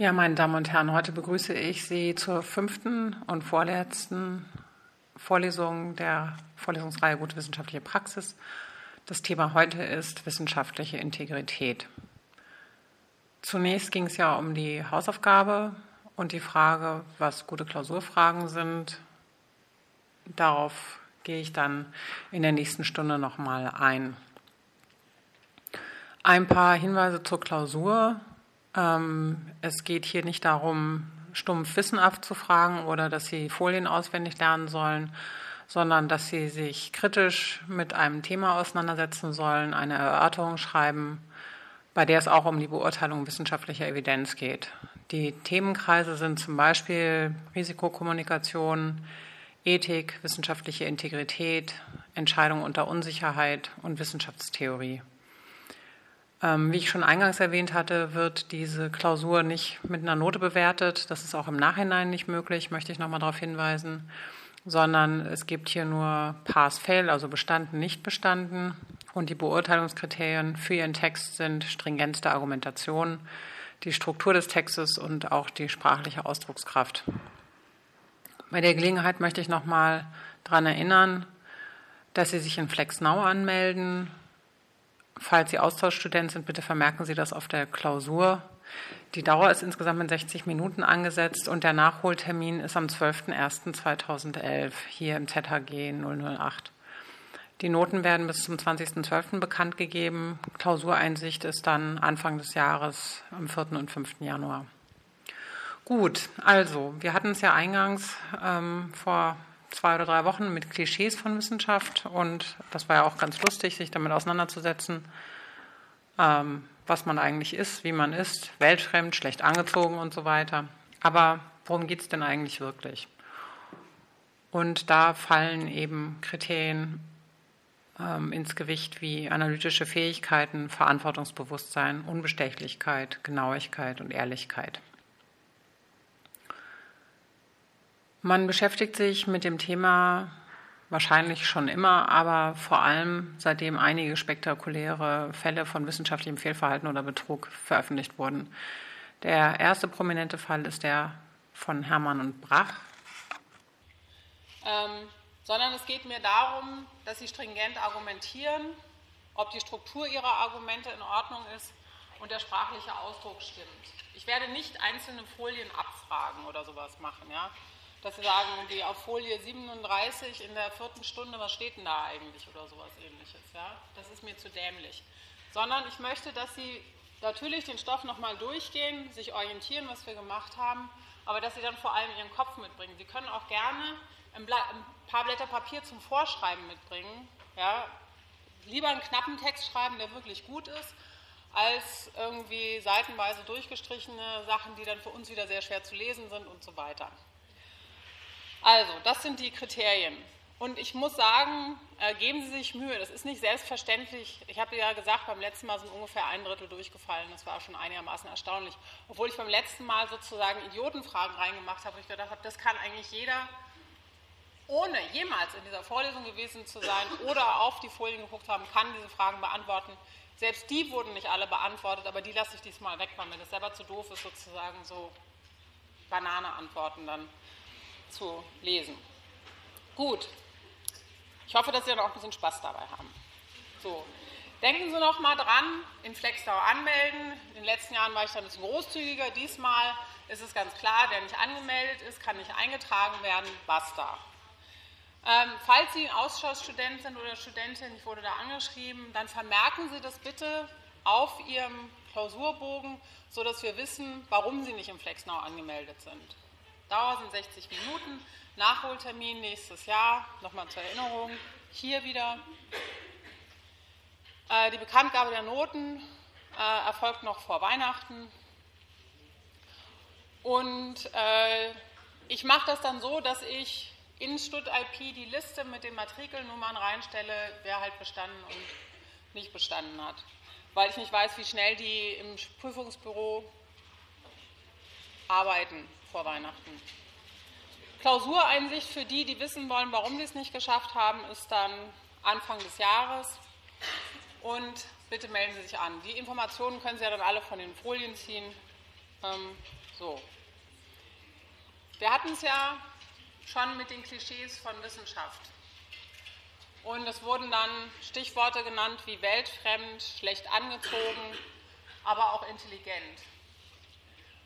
Ja, meine Damen und Herren, heute begrüße ich Sie zur fünften und vorletzten Vorlesung der Vorlesungsreihe Gute wissenschaftliche Praxis. Das Thema heute ist wissenschaftliche Integrität. Zunächst ging es ja um die Hausaufgabe und die Frage, was gute Klausurfragen sind. Darauf gehe ich dann in der nächsten Stunde nochmal ein. Ein paar Hinweise zur Klausur. Ähm, es geht hier nicht darum, stumpf Wissen abzufragen oder dass Sie Folien auswendig lernen sollen, sondern dass Sie sich kritisch mit einem Thema auseinandersetzen sollen, eine Erörterung schreiben, bei der es auch um die Beurteilung wissenschaftlicher Evidenz geht. Die Themenkreise sind zum Beispiel Risikokommunikation, Ethik, wissenschaftliche Integrität, Entscheidung unter Unsicherheit und Wissenschaftstheorie. Ähm, wie ich schon eingangs erwähnt hatte, wird diese Klausur nicht mit einer Note bewertet. Das ist auch im Nachhinein nicht möglich, möchte ich nochmal darauf hinweisen, sondern es gibt hier nur Pass-Fail, also bestanden, nicht bestanden. Und die Beurteilungskriterien für Ihren Text sind Stringenz der Argumentation, die Struktur des Textes und auch die sprachliche Ausdruckskraft. Bei der Gelegenheit möchte ich nochmal daran erinnern, dass Sie sich in FlexNow anmelden Falls Sie Austauschstudent sind, bitte vermerken Sie das auf der Klausur. Die Dauer ist insgesamt mit 60 Minuten angesetzt und der Nachholtermin ist am 12.01.2011 hier im ZHG 008. Die Noten werden bis zum 20.12. bekannt gegeben. Klausureinsicht ist dann Anfang des Jahres am 4. und 5. Januar. Gut, also wir hatten es ja eingangs ähm, vor zwei oder drei Wochen mit Klischees von Wissenschaft und das war ja auch ganz lustig, sich damit auseinanderzusetzen, ähm, was man eigentlich ist, wie man ist, weltfremd, schlecht angezogen und so weiter. Aber worum geht es denn eigentlich wirklich? Und da fallen eben Kriterien ähm, ins Gewicht wie analytische Fähigkeiten, Verantwortungsbewusstsein, Unbestechlichkeit, Genauigkeit und Ehrlichkeit. Man beschäftigt sich mit dem Thema wahrscheinlich schon immer, aber vor allem seitdem einige spektakuläre Fälle von wissenschaftlichem Fehlverhalten oder Betrug veröffentlicht wurden. Der erste prominente Fall ist der von Hermann und Brach. Ähm, sondern es geht mir darum, dass Sie stringent argumentieren, ob die Struktur Ihrer Argumente in Ordnung ist und der sprachliche Ausdruck stimmt. Ich werde nicht einzelne Folien abfragen oder sowas machen. Ja? Dass Sie sagen, die auf Folie 37 in der vierten Stunde, was steht denn da eigentlich oder sowas ähnliches. Ja? Das ist mir zu dämlich. Sondern ich möchte, dass Sie natürlich den Stoff nochmal durchgehen, sich orientieren, was wir gemacht haben, aber dass Sie dann vor allem Ihren Kopf mitbringen. Sie können auch gerne ein, paar Blätter Papier zum Vorschreiben mitbringen. Ja? Lieber einen knappen Text schreiben, der wirklich gut ist, als irgendwie seitenweise durchgestrichene Sachen, die dann für uns wieder sehr schwer zu lesen sind und so weiter. Also, das sind die Kriterien. Und ich muss sagen, äh, geben Sie sich Mühe. Das ist nicht selbstverständlich. Ich habe ja gesagt, beim letzten Mal sind ungefähr ein Drittel durchgefallen. Das war schon einigermaßen erstaunlich. Obwohl ich beim letzten Mal sozusagen Idiotenfragen reingemacht habe, wo ich gedacht habe, das kann eigentlich jeder, ohne jemals in dieser Vorlesung gewesen zu sein oder auf die Folien geguckt haben, kann diese Fragen beantworten. Selbst die wurden nicht alle beantwortet, aber die lasse ich diesmal weg, weil mir das selber zu doof ist, sozusagen so Banane-Antworten dann zu lesen. Gut. Ich hoffe, dass Sie dann auch ein bisschen Spaß dabei haben. So. Denken Sie noch mal dran, in Flexdau anmelden. In den letzten Jahren war ich da ein bisschen großzügiger. Diesmal ist es ganz klar, wer nicht angemeldet ist, kann nicht eingetragen werden. Basta. Ähm, falls Sie Ausschussstudent sind oder Studentin, ich wurde da angeschrieben, dann vermerken Sie das bitte auf Ihrem Klausurbogen, sodass wir wissen, warum Sie nicht im Flexnau angemeldet sind. Dauer sind 60 Minuten. Nachholtermin nächstes Jahr, nochmal zur Erinnerung, hier wieder. Äh, die Bekanntgabe der Noten äh, erfolgt noch vor Weihnachten. Und äh, ich mache das dann so, dass ich in StudIP die Liste mit den Matrikelnummern reinstelle, wer halt bestanden und nicht bestanden hat. Weil ich nicht weiß, wie schnell die im Prüfungsbüro arbeiten vor Weihnachten. Klausureinsicht für die, die wissen wollen, warum sie es nicht geschafft haben, ist dann Anfang des Jahres. Und bitte melden Sie sich an. Die Informationen können Sie ja dann alle von den Folien ziehen. Ähm, so. Wir hatten es ja schon mit den Klischees von Wissenschaft. Und es wurden dann Stichworte genannt wie weltfremd, schlecht angezogen, aber auch intelligent.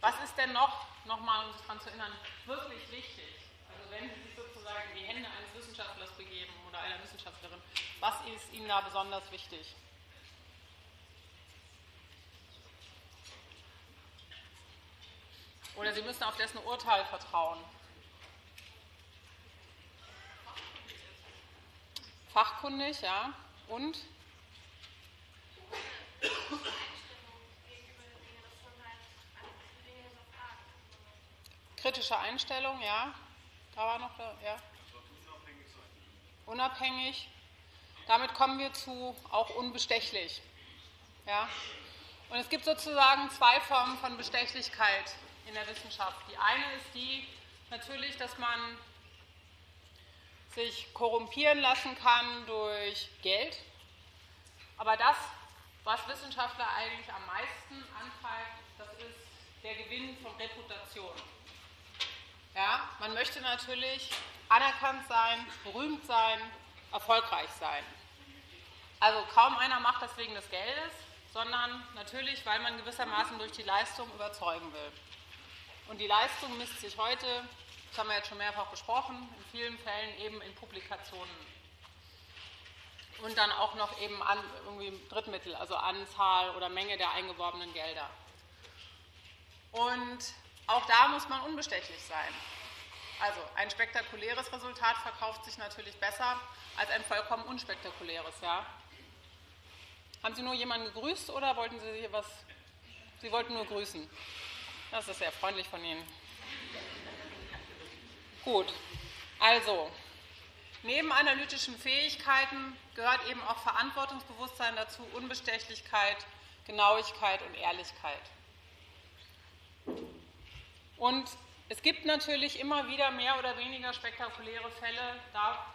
Was ist denn noch, nochmal um sich daran zu erinnern, wirklich wichtig? Also wenn Sie sich sozusagen in die Hände eines Wissenschaftlers begeben oder einer Wissenschaftlerin, was ist Ihnen da besonders wichtig? Oder Sie müssen auf dessen Urteil vertrauen. Fachkundig, ja. Und? Kritische Einstellung, ja. Da war noch, ja. Unabhängig. Damit kommen wir zu auch unbestechlich. Ja. Und es gibt sozusagen zwei Formen von Bestechlichkeit in der Wissenschaft. Die eine ist die natürlich, dass man sich korrumpieren lassen kann durch Geld. Aber das, was Wissenschaftler eigentlich am meisten antreibt, das ist der Gewinn von Reputation. Ja, man möchte natürlich anerkannt sein, berühmt sein, erfolgreich sein. Also kaum einer macht das wegen des Geldes, sondern natürlich, weil man gewissermaßen durch die Leistung überzeugen will. Und die Leistung misst sich heute, das haben wir jetzt schon mehrfach besprochen, in vielen Fällen eben in Publikationen. Und dann auch noch eben an, irgendwie Drittmittel, also Anzahl oder Menge der eingeworbenen Gelder. Und auch da muss man unbestechlich sein. Also ein spektakuläres Resultat verkauft sich natürlich besser als ein vollkommen unspektakuläres, ja. Haben Sie nur jemanden gegrüßt oder wollten Sie hier was? Sie wollten nur grüßen. Das ist sehr freundlich von Ihnen. Gut, also neben analytischen Fähigkeiten gehört eben auch Verantwortungsbewusstsein dazu, Unbestechlichkeit, Genauigkeit und Ehrlichkeit. Und es gibt natürlich immer wieder mehr oder weniger spektakuläre Fälle, da,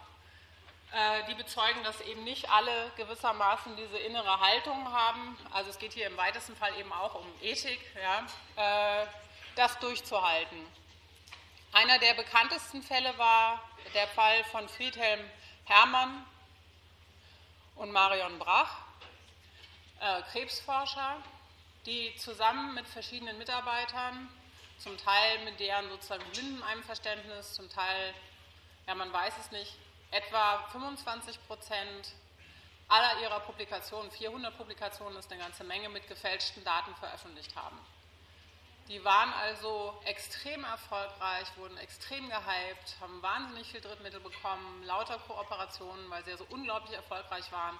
äh, die bezeugen, dass eben nicht alle gewissermaßen diese innere Haltung haben. Also es geht hier im weitesten Fall eben auch um Ethik, ja, äh, das durchzuhalten. Einer der bekanntesten Fälle war der Fall von Friedhelm Hermann und Marion Brach, äh, Krebsforscher, die zusammen mit verschiedenen Mitarbeitern zum Teil mit deren sozusagen Blindeneinverständnis, zum Teil, ja man weiß es nicht, etwa 25 Prozent aller ihrer Publikationen, 400 Publikationen ist eine ganze Menge, mit gefälschten Daten veröffentlicht haben. Die waren also extrem erfolgreich, wurden extrem gehypt, haben wahnsinnig viel Drittmittel bekommen, lauter Kooperationen, weil sie ja so unglaublich erfolgreich waren.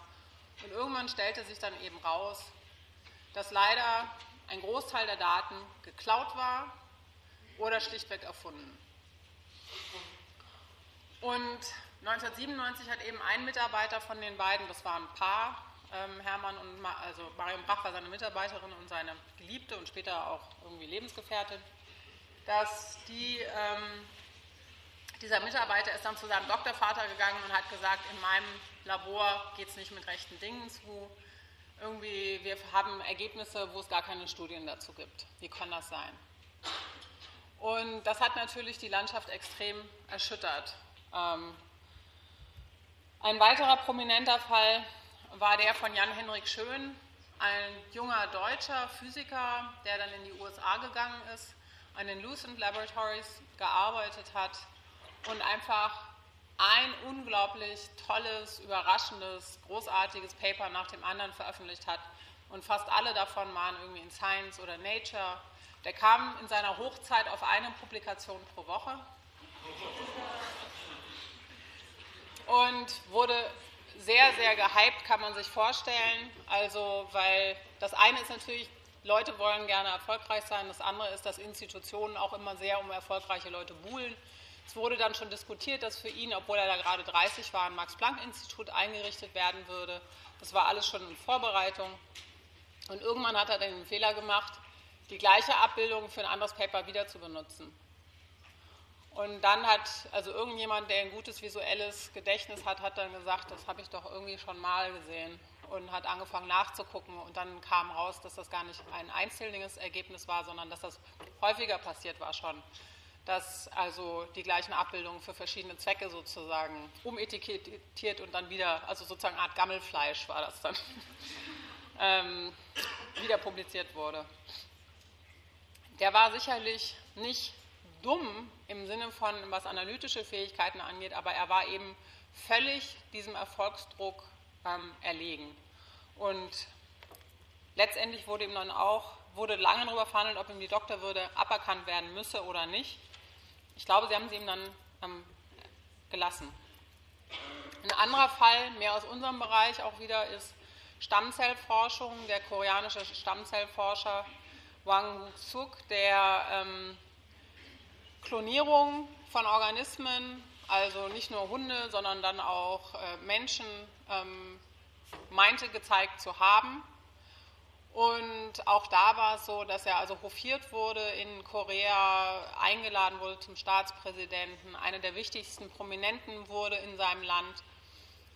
Und irgendwann stellte sich dann eben raus, dass leider ein Großteil der Daten geklaut war oder schlichtweg erfunden. Und 1997 hat eben ein Mitarbeiter von den beiden, das war ein Paar, ähm, Hermann und Ma also Marion Brach war seine Mitarbeiterin und seine Geliebte und später auch irgendwie Lebensgefährtin, dass die, ähm, dieser Mitarbeiter ist dann zu seinem Doktorvater gegangen und hat gesagt, in meinem Labor geht es nicht mit rechten Dingen zu. Irgendwie, wir haben Ergebnisse, wo es gar keine Studien dazu gibt. Wie kann das sein? Und das hat natürlich die Landschaft extrem erschüttert. Ähm, ein weiterer prominenter Fall war der von Jan-Henrik Schön, ein junger deutscher Physiker, der dann in die USA gegangen ist, an den Lucent Laboratories gearbeitet hat und einfach ein unglaublich tolles, überraschendes, großartiges Paper nach dem anderen veröffentlicht hat. Und fast alle davon waren irgendwie in Science oder Nature der kam in seiner Hochzeit auf eine Publikation pro Woche und wurde sehr, sehr gehypt, kann man sich vorstellen. Also, weil das eine ist natürlich, Leute wollen gerne erfolgreich sein, das andere ist, dass Institutionen auch immer sehr um erfolgreiche Leute buhlen. Es wurde dann schon diskutiert, dass für ihn, obwohl er da gerade 30 war, ein Max-Planck-Institut eingerichtet werden würde. Das war alles schon in Vorbereitung. Und irgendwann hat er den Fehler gemacht, die gleiche Abbildung für ein anderes Paper wieder zu benutzen. Und dann hat, also irgendjemand, der ein gutes visuelles Gedächtnis hat, hat dann gesagt, das habe ich doch irgendwie schon mal gesehen. und hat angefangen nachzugucken. Und dann kam raus, dass das gar nicht ein einzelnes Ergebnis war, sondern dass das häufiger passiert war schon. Dass also die gleichen Abbildungen für verschiedene Zwecke sozusagen umetikettiert und dann wieder, also sozusagen eine Art Gammelfleisch war das dann, ähm, wieder publiziert wurde. Der war sicherlich nicht dumm im Sinne von, was analytische Fähigkeiten angeht, aber er war eben völlig diesem Erfolgsdruck ähm, erlegen. Und letztendlich wurde ihm dann auch, wurde lange darüber verhandelt, ob ihm die Doktorwürde aberkannt werden müsse oder nicht. Ich glaube, sie haben sie ihm dann ähm, gelassen. Ein anderer Fall, mehr aus unserem Bereich auch wieder, ist Stammzellforschung. Der koreanische Stammzellforscher Wang Suk, der ähm, Klonierung von Organismen, also nicht nur Hunde, sondern dann auch äh, Menschen, ähm, meinte gezeigt zu haben. Und auch da war es so, dass er also hofiert wurde in Korea, eingeladen wurde zum Staatspräsidenten, einer der wichtigsten Prominenten wurde in seinem Land.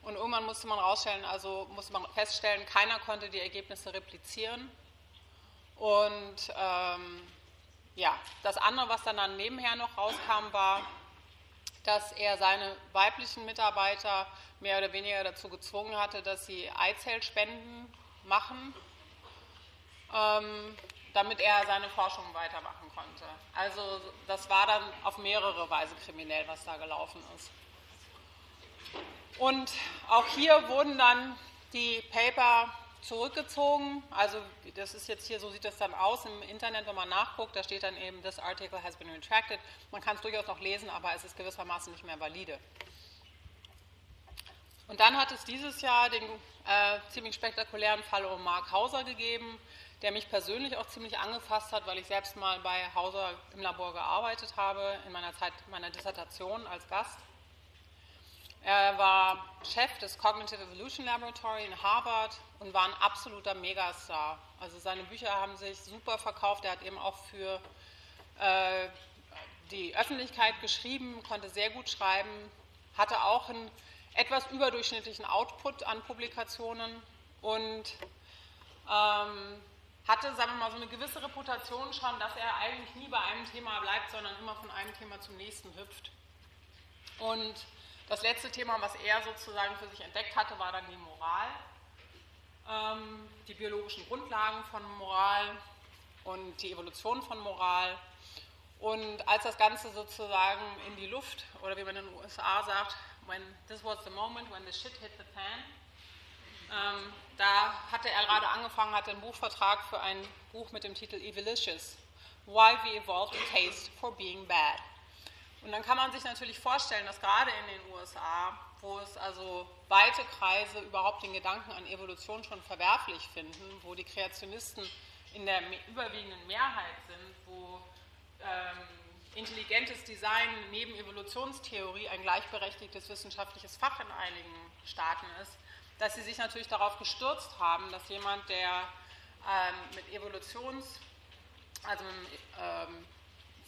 Und irgendwann musste man rausstellen, also musste man feststellen, keiner konnte die Ergebnisse replizieren. Und ähm, ja, das andere, was dann, dann nebenher noch rauskam, war, dass er seine weiblichen Mitarbeiter mehr oder weniger dazu gezwungen hatte, dass sie Eizellspenden machen, ähm, damit er seine Forschung weitermachen konnte. Also das war dann auf mehrere Weise kriminell, was da gelaufen ist. Und auch hier wurden dann die Paper zurückgezogen. Also das ist jetzt hier, so sieht das dann aus im Internet, wenn man nachguckt, da steht dann eben, this article has been retracted. Man kann es durchaus noch lesen, aber es ist gewissermaßen nicht mehr valide. Und dann hat es dieses Jahr den äh, ziemlich spektakulären Fall um Mark Hauser gegeben, der mich persönlich auch ziemlich angefasst hat, weil ich selbst mal bei Hauser im Labor gearbeitet habe, in meiner Zeit meiner Dissertation als Gast. Er war Chef des Cognitive Evolution Laboratory in Harvard und war ein absoluter Megastar. Also seine Bücher haben sich super verkauft. Er hat eben auch für äh, die Öffentlichkeit geschrieben, konnte sehr gut schreiben, hatte auch einen etwas überdurchschnittlichen Output an Publikationen und ähm, hatte, sagen wir mal, so eine gewisse Reputation schon, dass er eigentlich nie bei einem Thema bleibt, sondern immer von einem Thema zum nächsten hüpft. Und das letzte Thema, was er sozusagen für sich entdeckt hatte, war dann die Moral, ähm, die biologischen Grundlagen von Moral und die Evolution von Moral. Und als das Ganze sozusagen in die Luft, oder wie man in den USA sagt, when this was the moment when the shit hit the fan, ähm, da hatte er gerade angefangen, hatte einen Buchvertrag für ein Buch mit dem Titel Evilicious, Why We Evolved a Taste for Being Bad. Und dann kann man sich natürlich vorstellen, dass gerade in den USA, wo es also weite Kreise überhaupt den Gedanken an Evolution schon verwerflich finden, wo die Kreationisten in der überwiegenden Mehrheit sind, wo ähm, intelligentes Design neben Evolutionstheorie ein gleichberechtigtes wissenschaftliches Fach in einigen Staaten ist, dass sie sich natürlich darauf gestürzt haben, dass jemand, der ähm, mit Evolutions, also ähm,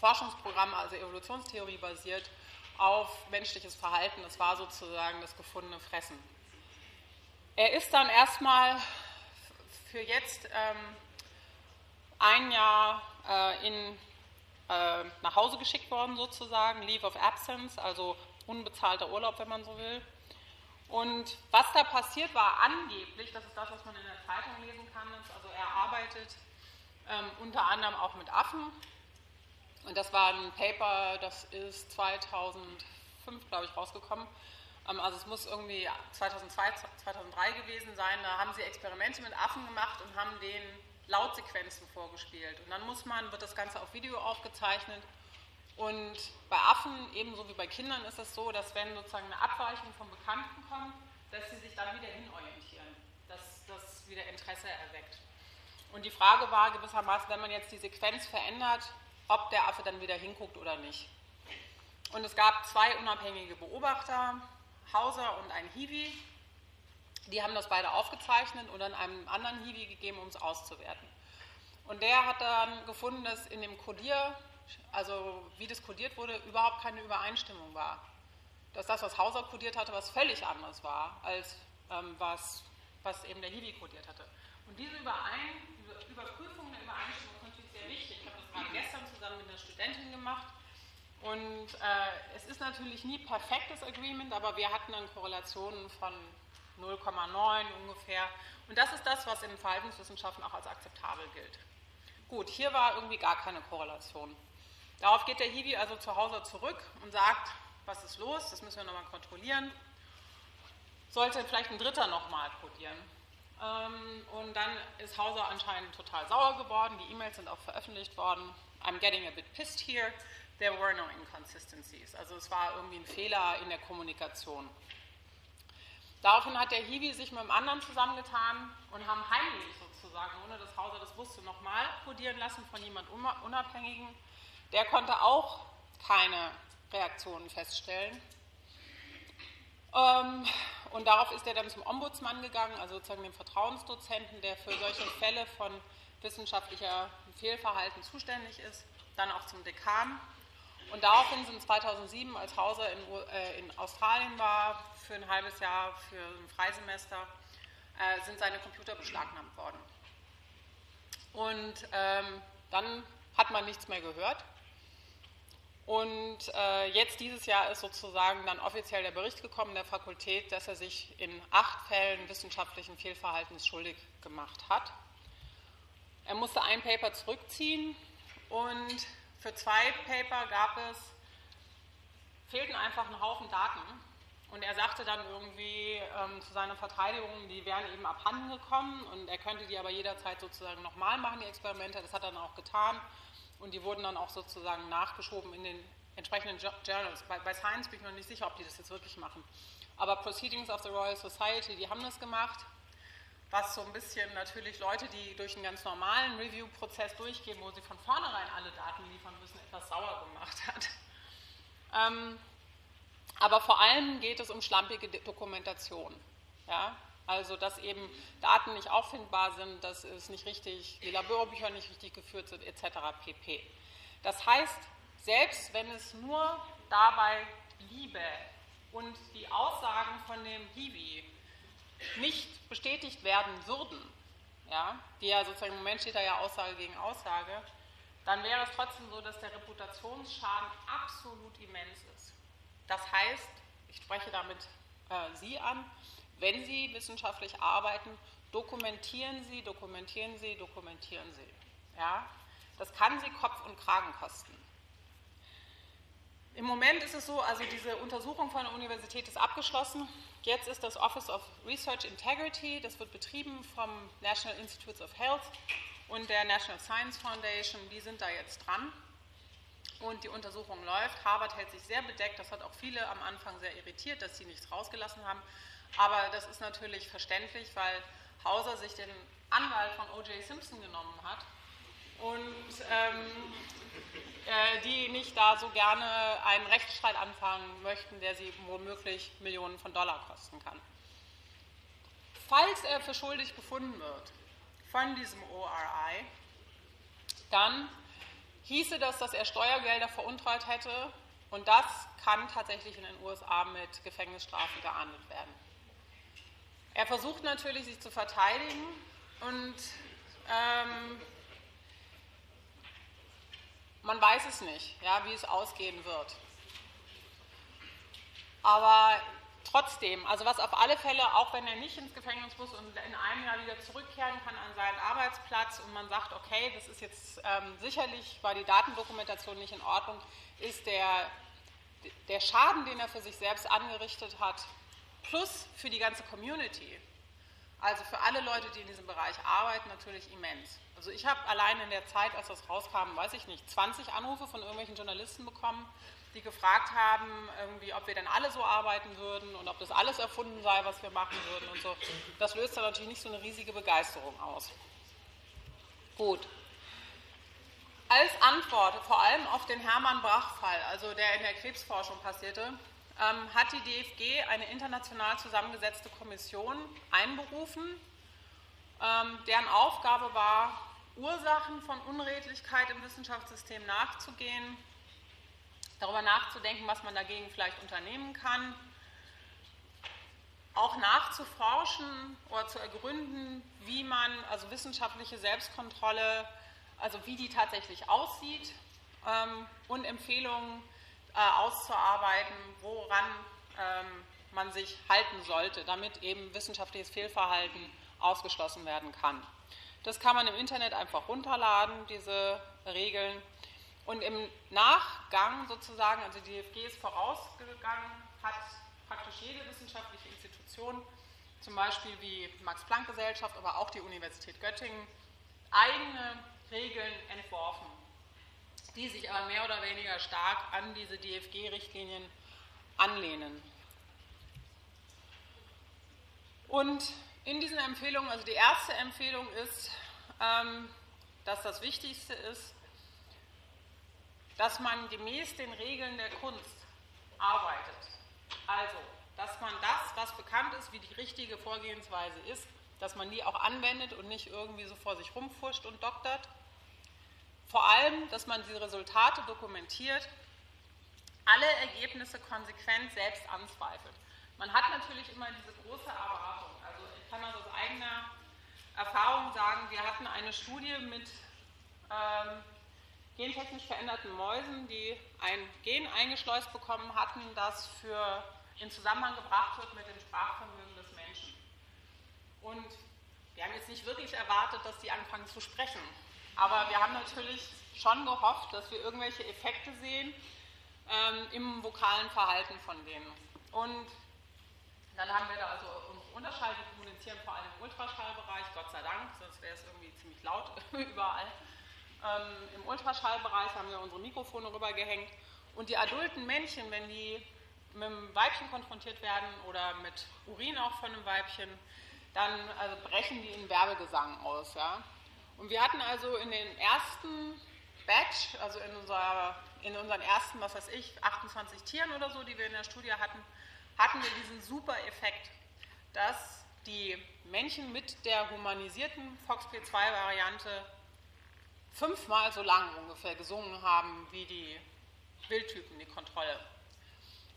Forschungsprogramm, also Evolutionstheorie basiert, auf menschliches Verhalten. Das war sozusagen das gefundene Fressen. Er ist dann erstmal für jetzt ähm, ein Jahr äh, in, äh, nach Hause geschickt worden, sozusagen, Leave of Absence, also unbezahlter Urlaub, wenn man so will. Und was da passiert war angeblich, das ist das, was man in der Zeitung lesen kann, ist, also er arbeitet ähm, unter anderem auch mit Affen, und das war ein Paper, das ist 2005, glaube ich, rausgekommen. Ähm, also es muss irgendwie 2002, 2003 gewesen sein. Da haben sie Experimente mit Affen gemacht und haben denen Lautsequenzen vorgespielt. Und dann muss man, wird das Ganze auf Video aufgezeichnet. Und bei Affen, ebenso wie bei Kindern, ist es so, dass wenn sozusagen eine Abweichung vom Bekannten kommt, dass sie sich dann wieder hinorientieren, dass das wieder Interesse erweckt. Und die Frage war gewissermaßen, wenn man jetzt die Sequenz verändert, ob der Affe dann wieder hinguckt oder nicht. Und es gab zwei unabhängige Beobachter, Hauser und ein Hiwi. Die haben das beide aufgezeichnet und dann einem anderen Hiwi gegeben, um es auszuwerten. Und der hat dann gefunden, dass in dem Codier, also wie das kodiert wurde, überhaupt keine Übereinstimmung war. Dass das, was Hauser kodiert hatte, was völlig anderes war, als ähm, was was eben der Hiwi kodiert hatte. Und diese Überein Überprüfung der Übereinstimmung ist natürlich sehr wichtig. Ich habe das gerade gestern zusammen mit einer Studentin gemacht. Und äh, es ist natürlich nie perfektes Agreement, aber wir hatten dann Korrelationen von 0,9 ungefähr. Und das ist das, was in Verhaltenswissenschaften auch als akzeptabel gilt. Gut, hier war irgendwie gar keine Korrelation. Darauf geht der Hiwi also zu Hause zurück und sagt, was ist los, das müssen wir nochmal kontrollieren. Sollte vielleicht ein Dritter nochmal kodieren. Ähm, und dann ist Hauser anscheinend total sauer geworden, die E-Mails sind auch veröffentlicht worden. I'm getting a bit pissed here. There were no inconsistencies. Also es war irgendwie ein Fehler in der Kommunikation. Daraufhin hat der Hiwi sich mit einem anderen zusammengetan und haben heimlich sozusagen, ohne dass Hauser das wusste, nochmal kodieren lassen von jemand Unabhängigen. Der konnte auch keine Reaktionen feststellen. Ähm, und darauf ist er dann zum Ombudsmann gegangen, also sozusagen dem Vertrauensdozenten, der für solche Fälle von wissenschaftlicher Fehlverhalten zuständig ist, dann auch zum Dekan. Und daraufhin sind 2007, als Hauser in, äh, in Australien war, für ein halbes Jahr, für ein Freisemester, äh, sind seine Computer beschlagnahmt worden. Und ähm, dann hat man nichts mehr gehört. Und äh, jetzt dieses Jahr ist sozusagen dann offiziell der Bericht gekommen der Fakultät, dass er sich in acht Fällen wissenschaftlichen Fehlverhaltens schuldig gemacht hat. Er musste ein Paper zurückziehen und für zwei Paper gab es, fehlten einfach ein Haufen Daten. Und er sagte dann irgendwie ähm, zu seiner Verteidigung, die wären eben abhanden gekommen und er könnte die aber jederzeit sozusagen nochmal machen, die Experimente. Das hat er dann auch getan und die wurden dann auch sozusagen nachgeschoben in den entsprechenden Journals. Bei, bei, Science bin ich noch nicht sicher, ob die das jetzt wirklich machen. Aber Proceedings of the Royal Society, die haben das gemacht, was so ein bisschen natürlich Leute, die durch einen ganz normalen Review-Prozess durchgehen, wo sie von vornherein alle Daten liefern müssen, etwas sauer gemacht hat. Ähm, aber vor allem geht es um schlampige Dokumentation. Ja? Also, dass eben Daten nicht auffindbar sind, dass es nicht richtig, die Laborbücher nicht richtig geführt sind, etc. pp. Das heißt, selbst wenn es nur dabei bliebe und die Aussagen von dem Hiwi nicht bestätigt werden würden, ja, die ja sozusagen im Moment steht da ja Aussage gegen Aussage, dann wäre es trotzdem so, dass der Reputationsschaden absolut immens ist. Das heißt, ich spreche damit äh, Sie an, wenn Sie wissenschaftlich arbeiten, dokumentieren Sie, dokumentieren Sie, dokumentieren Sie. Ja? Das kann Sie Kopf und Kragen kosten. Im Moment ist es so, also diese Untersuchung von der Universität ist abgeschlossen. Jetzt ist das Office of Research Integrity, das wird betrieben vom National Institutes of Health und der National Science Foundation, die sind da jetzt dran. Und die Untersuchung läuft. Harvard hält sich sehr bedeckt. Das hat auch viele am Anfang sehr irritiert, dass sie nichts rausgelassen haben. Aber das ist natürlich verständlich, weil Hauser sich den Anwalt von O.J. Simpson genommen hat und ähm, äh, die nicht da so gerne einen Rechtsstreit anfangen möchten, der sie womöglich Millionen von Dollar kosten kann. Falls er für schuldig befunden wird von diesem ORI, dann hieße das, dass er Steuergelder veruntreut hätte und das kann tatsächlich in den USA mit Gefängnisstrafen geahndet werden. Er versucht natürlich, sich zu verteidigen und ähm, man weiß es nicht, ja, wie es ausgehen wird. Aber trotzdem, also was auf alle Fälle, auch wenn er nicht ins Gefängnis muss und in einem Jahr wieder zurückkehren kann an seinen Arbeitsplatz und man sagt, okay, das ist jetzt ähm, sicherlich, war die Datendokumentation nicht in Ordnung, ist der, der Schaden, den er für sich selbst angerichtet hat, plus für die ganze Community, also für alle Leute, die in diesem Bereich arbeiten, natürlich immens. Also ich habe allein in der Zeit, als das rauskam, weiß ich nicht, 20 Anrufe von irgendwelchen Journalisten bekommen, die gefragt haben, irgendwie, ob wir denn alle so arbeiten würden und ob das alles erfunden sei, was wir machen würden und so. Das löst dann natürlich nicht so eine riesige Begeisterung aus. Gut. Als Antwort vor allem auf den Hermann Brach-Fall, also der in der Krebsforschung passierte, ähm, hat die DFG eine international zusammengesetzte Kommission einberufen, ähm, deren Aufgabe war, Ursachen von Unredlichkeit im Wissenschaftssystem nachzugehen, darüber nachzudenken, was man dagegen vielleicht unternehmen kann. auch nachzuforschen oder zu ergründen, wie man also wissenschaftliche Selbstkontrolle, also wie die tatsächlich aussieht ähm, und Empfehlungen äh, auszuarbeiten, woran ähm, man sich halten sollte, damit eben wissenschaftliches Fehlverhalten ausgeschlossen werden kann. Das kann man im Internet einfach runterladen, diese Regeln. Und im Nachgang sozusagen, also die DFG ist vorausgegangen, hat praktisch jede wissenschaftliche Institution, zum Beispiel wie Max-Planck-Gesellschaft, aber auch die Universität Göttingen, eigene Regeln entworfen, die sich aber mehr oder weniger stark an diese DFG-Richtlinien anlehnen. Und in diesen Empfehlungen, also die erste Empfehlung ist, ähm, dass das Wichtigste ist, dass man gemäß den Regeln der Kunst arbeitet. Also, dass man das, was bekannt ist, wie die richtige Vorgehensweise ist, dass man die auch anwendet und nicht irgendwie so vor sich rumfuscht und doktert. Vor allem, dass man die Resultate dokumentiert, alle Ergebnisse konsequent selbst anzweifelt. Man hat natürlich immer diese große Erwartung. Also ich kann das aus eigener Erfahrung sagen, wir hatten eine Studie mit ähm, gentechnisch veränderten Mäusen, die ein Gen eingeschleust bekommen hatten, das für in Zusammenhang gebracht wird mit dem Sprachvermögen des Menschen. Und wir haben jetzt nicht wirklich erwartet, dass die anfangen zu sprechen. Aber wir haben natürlich schon gehofft, dass wir irgendwelche Effekte sehen ähm, im vokalen Verhalten von denen. Und dann haben wir da also Unterschall, die kommunizieren vor allem im Ultraschallbereich, Gott sei Dank, sonst wäre es irgendwie ziemlich laut überall. Ähm, Im Ultraschallbereich haben wir unsere Mikrofone rübergehängt. Und die adulten Männchen, wenn die mit einem Weibchen konfrontiert werden oder mit Urin auch von einem Weibchen, dann also brechen die in Werbegesang aus. Ja? Und wir hatten also in den ersten Batch, also in, unserer, in unseren ersten, was weiß ich, 28 Tieren oder so, die wir in der Studie hatten, hatten wir diesen super Effekt, dass die Männchen mit der humanisierten FOXP2-Variante fünfmal so lang ungefähr gesungen haben wie die Wildtypen, die Kontrolle.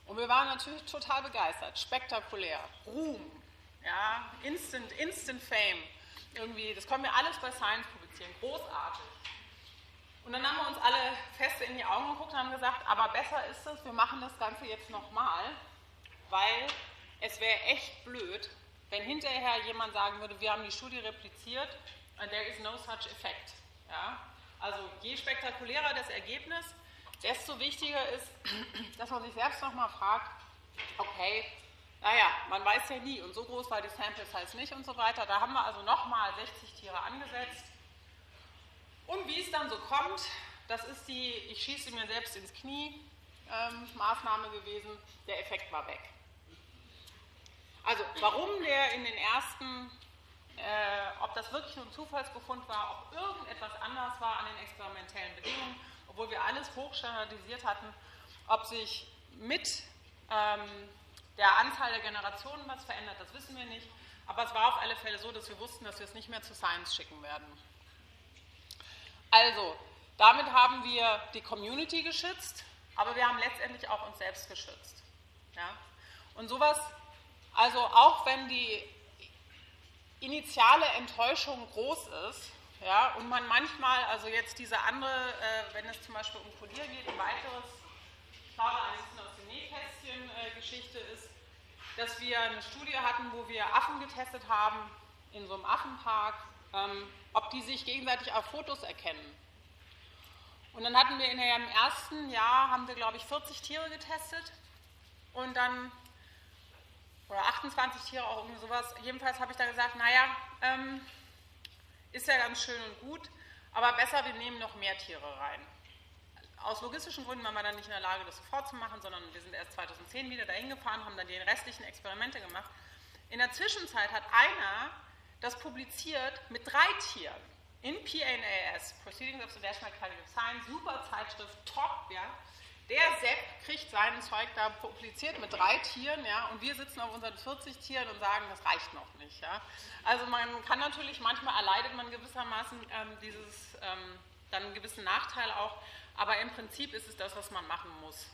Und wir waren natürlich total begeistert, spektakulär, Ruhm, ja, Instant, Instant Fame, irgendwie, das können wir alles bei Science publizieren, großartig. Und dann haben wir uns alle fest in die Augen geguckt und haben gesagt, aber besser ist es, wir machen das Ganze jetzt nochmal, weil es wäre echt blöd, wenn hinterher jemand sagen würde, wir haben die Studie repliziert and there is no such effect. Ja? Also je spektakulärer das Ergebnis, desto wichtiger ist, dass man sich selbst nochmal fragt, okay, naja, man weiß ja nie und so groß war die Sample Size nicht und so weiter. Da haben wir also nochmal 60 Tiere angesetzt. Und wie es dann so kommt, das ist die, ich schieße mir selbst ins Knie, ähm, Maßnahme gewesen, der Effekt war weg. Also warum der in den ersten äh, ob das wirklich nur ein Zufallsbefund war, ob irgendetwas anders war an den experimentellen Bedingungen, obwohl wir alles hochstandardisiert hatten, ob sich mit ähm, der Anzahl der Generationen was verändert, das wissen wir nicht. Aber es war auf alle Fälle so, dass wir wussten, dass wir es nicht mehr zu Science schicken werden. Also, damit haben wir die Community geschützt, aber wir haben letztendlich auch uns selbst geschützt. Ja? Und sowas, also auch wenn die initiale Enttäuschung groß ist, ja, und man manchmal, also jetzt diese andere, äh, wenn es zum Beispiel um Polier geht, ein weiteres, ich glaube, ein bisschen aus dem Nähkästchen-Geschichte äh, ist, dass wir eine Studie hatten, wo wir Affen getestet haben in so einem Affenpark, ähm, ob die sich gegenseitig auf Fotos erkennen. Und dann hatten wir in dem ersten Jahr, haben wir glaube ich 40 Tiere getestet und dann oder 28 Tiere, auch irgendwie sowas. Jedenfalls habe ich da gesagt, naja, ähm, ist ja ganz schön und gut, aber besser, wir nehmen noch mehr Tiere rein. Aus logistischen Gründen waren wir dann nicht in der Lage, das sofort zu machen, sondern wir sind erst 2010 wieder dahin gefahren, haben dann die restlichen Experimente gemacht. In der Zwischenzeit hat einer das publiziert mit drei Tieren in PNAS, Proceedings of the National Academy of Science, super Zeitschrift, top, ja. Der Sepp kriegt sein Zeug da publiziert mit drei Tieren, ja, und wir sitzen auf unseren 40 Tieren und sagen, das reicht noch nicht, ja. Also man kann natürlich, manchmal erleidet man gewissermaßen ähm, dieses, ähm, dann einen gewissen Nachteil auch, aber im Prinzip ist es das, was man machen muss.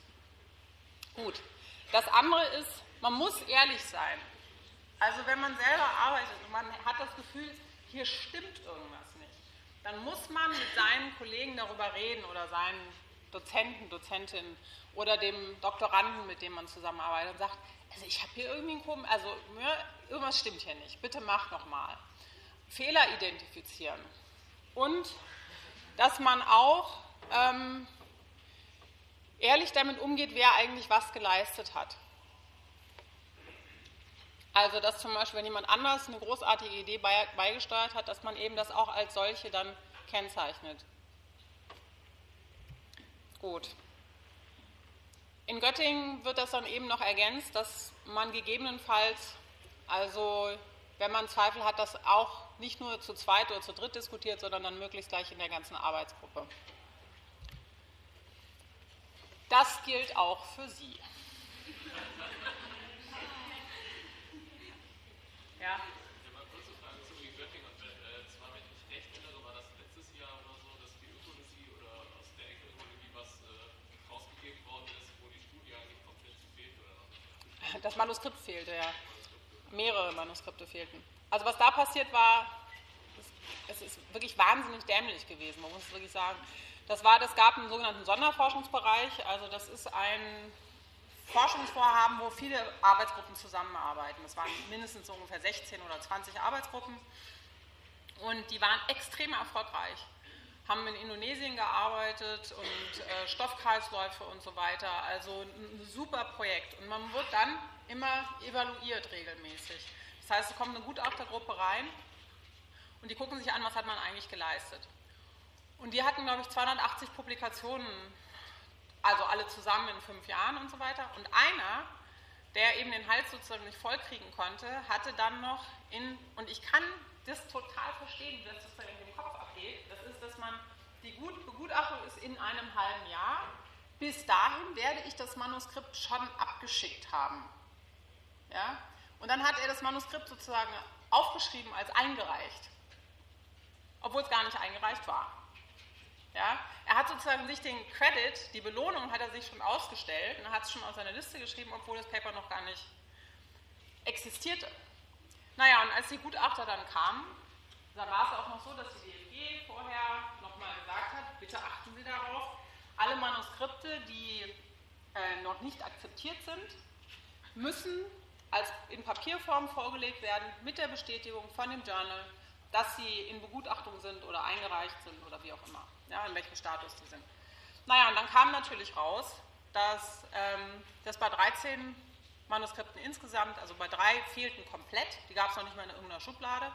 Gut. Das andere ist, man muss ehrlich sein. Also wenn man selber arbeitet und man hat das Gefühl, hier stimmt irgendwas nicht, dann muss man mit seinen Kollegen darüber reden oder seinen Dozenten, Dozentinnen oder dem Doktoranden, mit dem man zusammenarbeitet und sagt, also ich habe hier irgendwie einen Kom also irgendwas stimmt hier nicht, bitte mach nochmal. Fehler identifizieren und dass man auch ähm, ehrlich damit umgeht, wer eigentlich was geleistet hat. Also, dass zum Beispiel, wenn jemand anders eine großartige Idee beigesteuert hat, dass man eben das auch als solche dann kennzeichnet. Gut. In Göttingen wird das dann eben noch ergänzt, dass man gegebenenfalls, also wenn man Zweifel hat, das auch nicht nur zu zweit oder zu dritt diskutiert, sondern dann möglichst gleich in der ganzen Arbeitsgruppe. Das gilt auch für Sie. Ja. Das Manuskript fehlte, ja. Mehrere Manuskripte fehlten. Also was da passiert war, es ist wirklich wahnsinnig dämlich gewesen, man muss es wirklich sagen. Das war, das gab einen sogenannten Sonderforschungsbereich, also das ist ein Forschungsvorhaben, wo viele Arbeitsgruppen zusammenarbeiten. Es waren mindestens so ungefähr 16 oder 20 Arbeitsgruppen und die waren extrem erfolgreich. Haben in Indonesien gearbeitet und äh, Stoffkreisläufe und so weiter. Also ein super Projekt. Und man wird dann immer evaluiert regelmäßig. Das heißt, es kommt eine Gutachtergruppe rein und die gucken sich an, was hat man eigentlich geleistet. Und die hatten, glaube ich, 280 Publikationen also alle zusammen in fünf Jahren und so weiter. Und einer, der eben den Hals sozusagen nicht vollkriegen konnte, hatte dann noch in, und ich kann das total verstehen, wie das sozusagen in dem Kopf abgeht, das ist, dass man, die Begutachtung ist in einem halben Jahr, bis dahin werde ich das Manuskript schon abgeschickt haben. Ja? Und dann hat er das Manuskript sozusagen aufgeschrieben als eingereicht, obwohl es gar nicht eingereicht war. Ja? Er hat sozusagen sich den Credit, die Belohnung hat er sich schon ausgestellt und hat es schon auf seine Liste geschrieben, obwohl das Paper noch gar nicht existierte. Naja, und als die Gutachter dann kamen, da war es auch noch so, dass die DFG vorher nochmal gesagt hat, bitte achten Sie darauf, alle Manuskripte, die äh, noch nicht akzeptiert sind, müssen als in Papierform vorgelegt werden mit der Bestätigung von dem Journal, dass sie in Begutachtung sind oder eingereicht sind oder wie auch immer ja, in welchem Status die sind. Naja, und dann kam natürlich raus, dass ähm, das bei 13 Manuskripten insgesamt, also bei drei fehlten komplett, die gab es noch nicht mal in irgendeiner Schublade.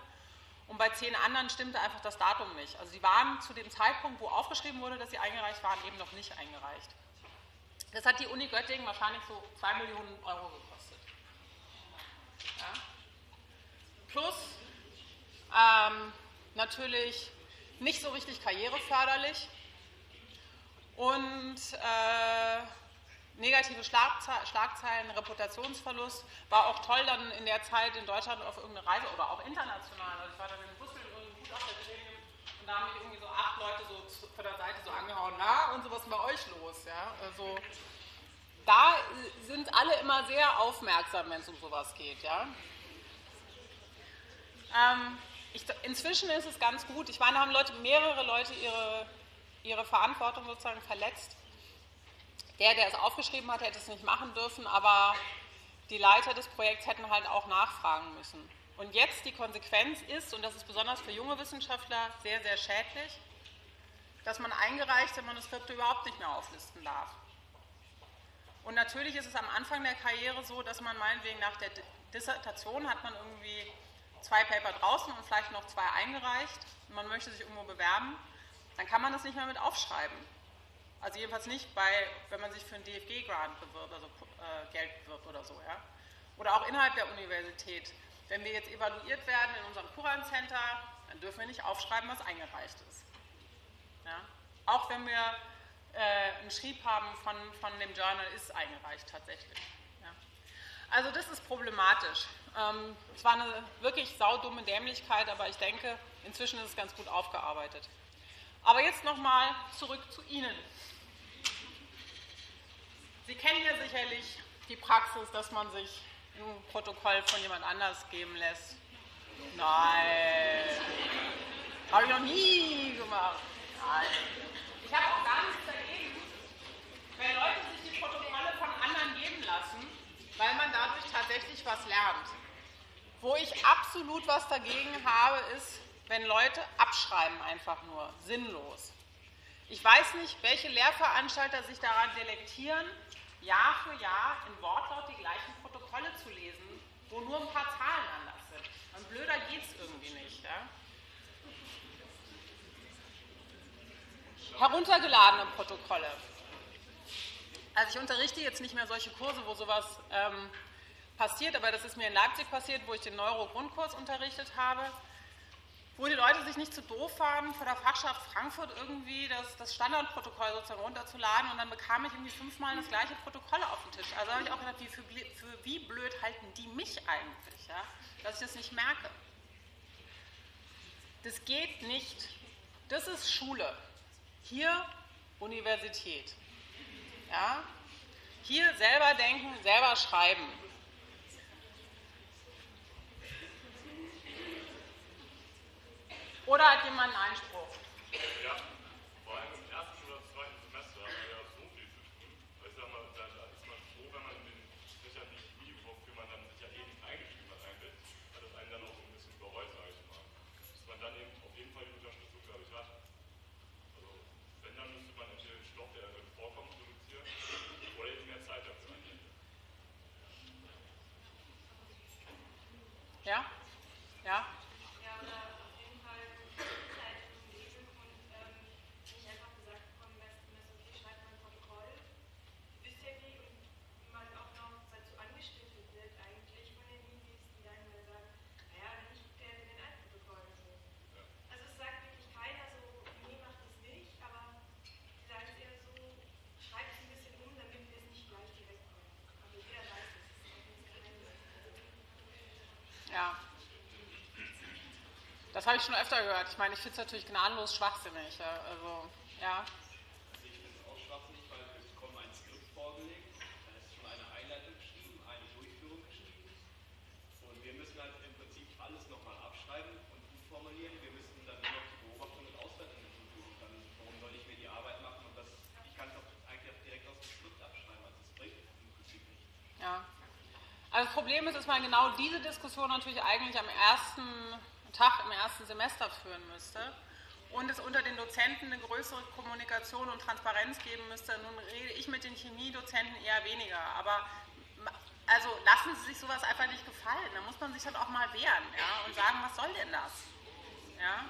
Und bei zehn anderen stimmte einfach das Datum nicht. Also sie waren zu dem Zeitpunkt, wo aufgeschrieben wurde, dass sie eingereicht waren, eben noch nicht eingereicht. Das hat die Uni Göttingen wahrscheinlich so 2 Millionen Euro gekostet. Ja. Plus ähm, natürlich nicht so richtig karriereförderlich und äh, negative Schlagzeilen, Reputationsverlust. War auch toll dann in der Zeit in Deutschland auf irgendeine Reise oder auch international. Also ich war dann in Brüssel in Gutachtergremium und da haben mich irgendwie so acht Leute so von der Seite so angehauen, na und so was ist bei euch los? Ja? Also da sind alle immer sehr aufmerksam, wenn es um sowas geht. Ja? Ähm, ich, inzwischen ist es ganz gut. Ich meine, da haben Leute, mehrere Leute ihre, ihre Verantwortung sozusagen verletzt. Der, der es aufgeschrieben hat, hätte es nicht machen dürfen, aber die Leiter des Projekts hätten halt auch nachfragen müssen. Und jetzt die Konsequenz ist, und das ist besonders für junge Wissenschaftler sehr, sehr schädlich, dass man eingereichte Manuskripte überhaupt nicht mehr auflisten darf. Und natürlich ist es am Anfang der Karriere so, dass man meinetwegen nach der Dissertation hat man irgendwie zwei Paper draußen und vielleicht noch zwei eingereicht und man möchte sich irgendwo bewerben, dann kann man das nicht mehr mit aufschreiben. Also jedenfalls nicht bei, wenn man sich für einen DFG-Grant bewirbt, also äh, Geld bewirbt oder so. Ja? Oder auch innerhalb der Universität. Wenn wir jetzt evaluiert werden in unserem Kuran Center, dann dürfen wir nicht aufschreiben, was eingereicht ist. Ja? Auch wenn wir äh, einen Schrieb haben von, von dem Journal, ist eingereicht tatsächlich. Ja? Also das ist problematisch. Ähm, es war eine wirklich saudumme Dämlichkeit, aber ich denke, inzwischen ist es ganz gut aufgearbeitet. Aber jetzt nochmal zurück zu Ihnen. Sie kennen ja sicherlich die Praxis, dass man sich ein Protokoll von jemand anders geben lässt. Nein. Habe ich noch nie gemacht. Nein. Ich habe auch gar nichts dagegen, wenn Leute sich die Protokolle von anderen geben lassen, weil man dadurch tatsächlich was lernt. Wo ich absolut was dagegen habe, ist, wenn Leute abschreiben einfach nur, sinnlos. Ich weiß nicht, welche Lehrveranstalter sich daran delektieren, Jahr für Jahr in Wortlaut die gleichen Protokolle zu lesen, wo nur ein paar Zahlen anders sind. Und blöder geht es irgendwie nicht. Ja? Heruntergeladene Protokolle. Also ich unterrichte jetzt nicht mehr solche Kurse, wo sowas ähm, passiert, aber das ist mir in Leipzig passiert, wo ich den Neuro-Grundkurs unterrichtet habe wo die Leute sich nicht zu doof waren, vor der Fachschaft Frankfurt irgendwie das, das Standardprotokoll sozusagen runterzuladen und dann bekam ich irgendwie fünfmal das gleiche Protokoll auf den Tisch. Also habe ich auch gedacht, wie, für, für, wie blöd halten die mich eigentlich, ja? dass ich das nicht merke. Das geht nicht. Das ist Schule. Hier Universität. Ja? Hier selber denken, selber schreiben. Oder hat jemand einen Einspruch? Ja, Ja? Ja. Das habe ich schon öfter gehört. Ich meine, ich finde es natürlich gnadenlos schwachsinnig. Also, ja. Ich finde es auch schwachsinnig, weil es bekommen ein Skript vorgelegt, da ist schon eine Einleitung geschrieben, eine Durchführung geschrieben. Und wir müssen halt im Prinzip alles nochmal abschreiben und formulieren. Wir müssen dann nur noch die Beobachtung und Auswertung hinzufügen. Dann, warum soll ich mir die Arbeit machen und das, ich kann es auch eigentlich auch direkt aus dem Skript abschreiben. Also es bringt im Prinzip nicht. Ja. Also das Problem ist, dass man genau diese Diskussion natürlich eigentlich am ersten Tag im ersten Semester führen müsste und es unter den Dozenten eine größere Kommunikation und Transparenz geben müsste. Nun rede ich mit den Chemiedozenten eher weniger, aber also lassen Sie sich sowas einfach nicht gefallen. Da muss man sich halt auch mal wehren ja, und sagen, was soll denn das? Ja?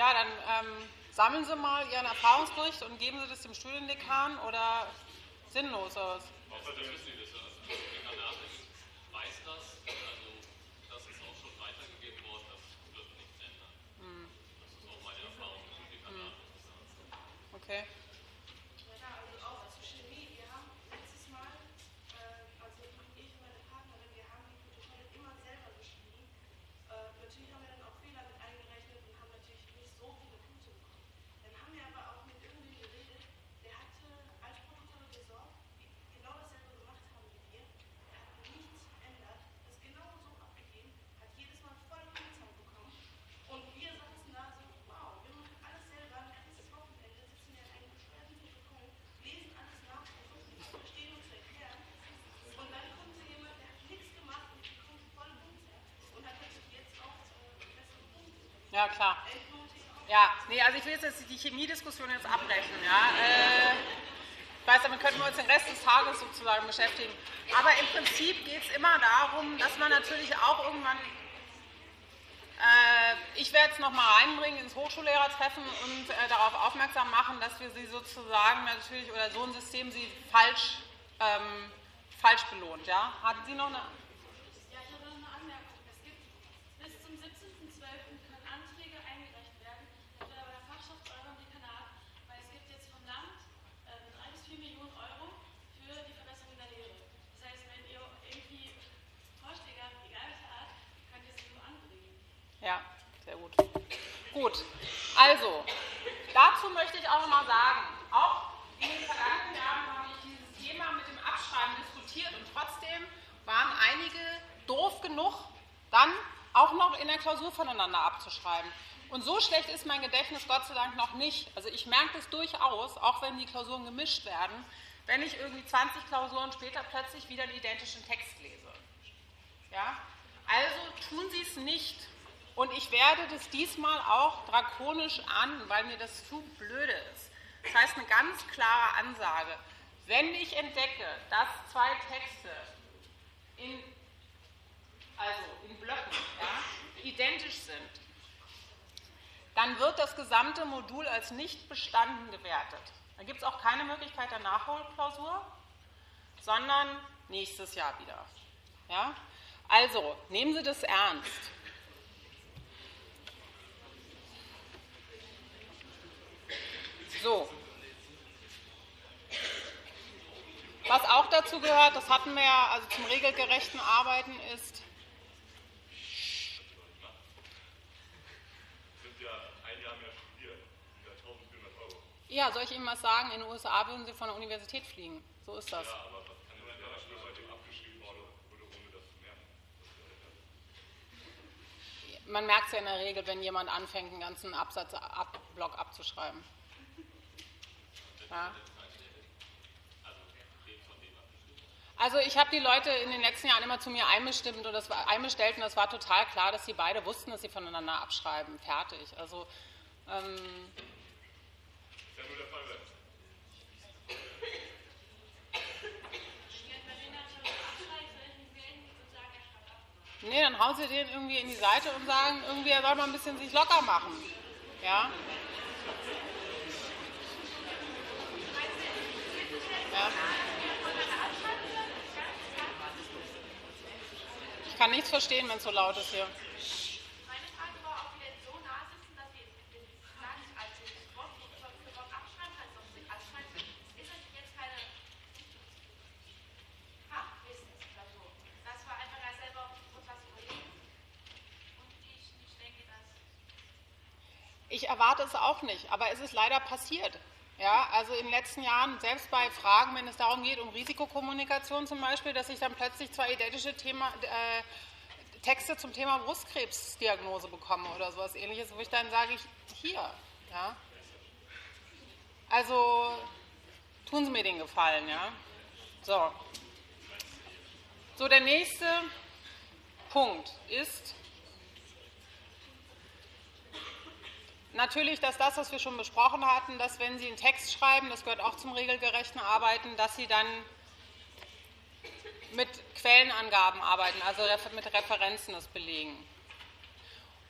Ja, dann ähm, sammeln Sie mal Ihren Erfahrungsbericht und geben Sie das dem Studiendekan oder sinnlos aus. Außer das Sie Ja, klar. Ja, nee, also ich will jetzt die Chemiediskussion jetzt abbrechen. Ja. Äh, weiß, damit könnten wir uns den Rest des Tages sozusagen beschäftigen. Aber im Prinzip geht es immer darum, dass man natürlich auch irgendwann äh, ich werde es nochmal reinbringen ins Hochschullehrertreffen und äh, darauf aufmerksam machen, dass wir sie sozusagen natürlich oder so ein System sie falsch, ähm, falsch belohnt. Ja? Hatten Sie noch eine Gut, also, dazu möchte ich auch noch mal sagen, auch in den vergangenen Jahren habe ich dieses Thema mit dem Abschreiben diskutiert und trotzdem waren einige doof genug, dann auch noch in der Klausur voneinander abzuschreiben. Und so schlecht ist mein Gedächtnis Gott sei Dank noch nicht. Also ich merke es durchaus, auch wenn die Klausuren gemischt werden, wenn ich irgendwie 20 Klausuren später plötzlich wieder den identischen Text lese. Ja? Also tun Sie es nicht. Und ich werde das diesmal auch drakonisch an, weil mir das zu blöde ist. Das heißt, eine ganz klare Ansage. Wenn ich entdecke, dass zwei Texte in, also in Blöcken ja, identisch sind, dann wird das gesamte Modul als nicht bestanden gewertet. Da gibt es auch keine Möglichkeit der Nachholklausur, sondern nächstes Jahr wieder. Ja? Also, nehmen Sie das ernst. So. Was auch dazu gehört, das hatten wir ja, also zum regelgerechten Arbeiten ist. Ja, soll ich Ihnen was sagen? In den USA würden Sie von der Universität fliegen. So ist das. Ja, aber? Man merkt es ja in der Regel, wenn jemand anfängt, einen ganzen Absatz, ab, Block abzuschreiben. Ja. Also ich habe die Leute in den letzten Jahren immer zu mir einbestimmt und das war einbestellt und das war total klar, dass sie beide wussten, dass sie voneinander abschreiben. Fertig. Also ähm, Nee, dann hauen sie den irgendwie in die Seite und sagen, irgendwie er soll mal ein bisschen sich locker machen. Ja? Ich kann nichts verstehen, wenn es so laut ist hier. Ich erwarte es auch nicht, aber es ist leider passiert. Ja, also in den letzten Jahren, selbst bei Fragen, wenn es darum geht, um Risikokommunikation zum Beispiel, dass ich dann plötzlich zwei identische Thema, äh, Texte zum Thema Brustkrebsdiagnose bekomme oder sowas ähnliches, wo ich dann sage, ich, hier. Ja. Also tun Sie mir den Gefallen. Ja. So. so, der nächste Punkt ist, Natürlich, dass das, was wir schon besprochen hatten, dass wenn Sie einen Text schreiben, das gehört auch zum regelgerechten Arbeiten, dass Sie dann mit Quellenangaben arbeiten, also mit Referenzen das belegen.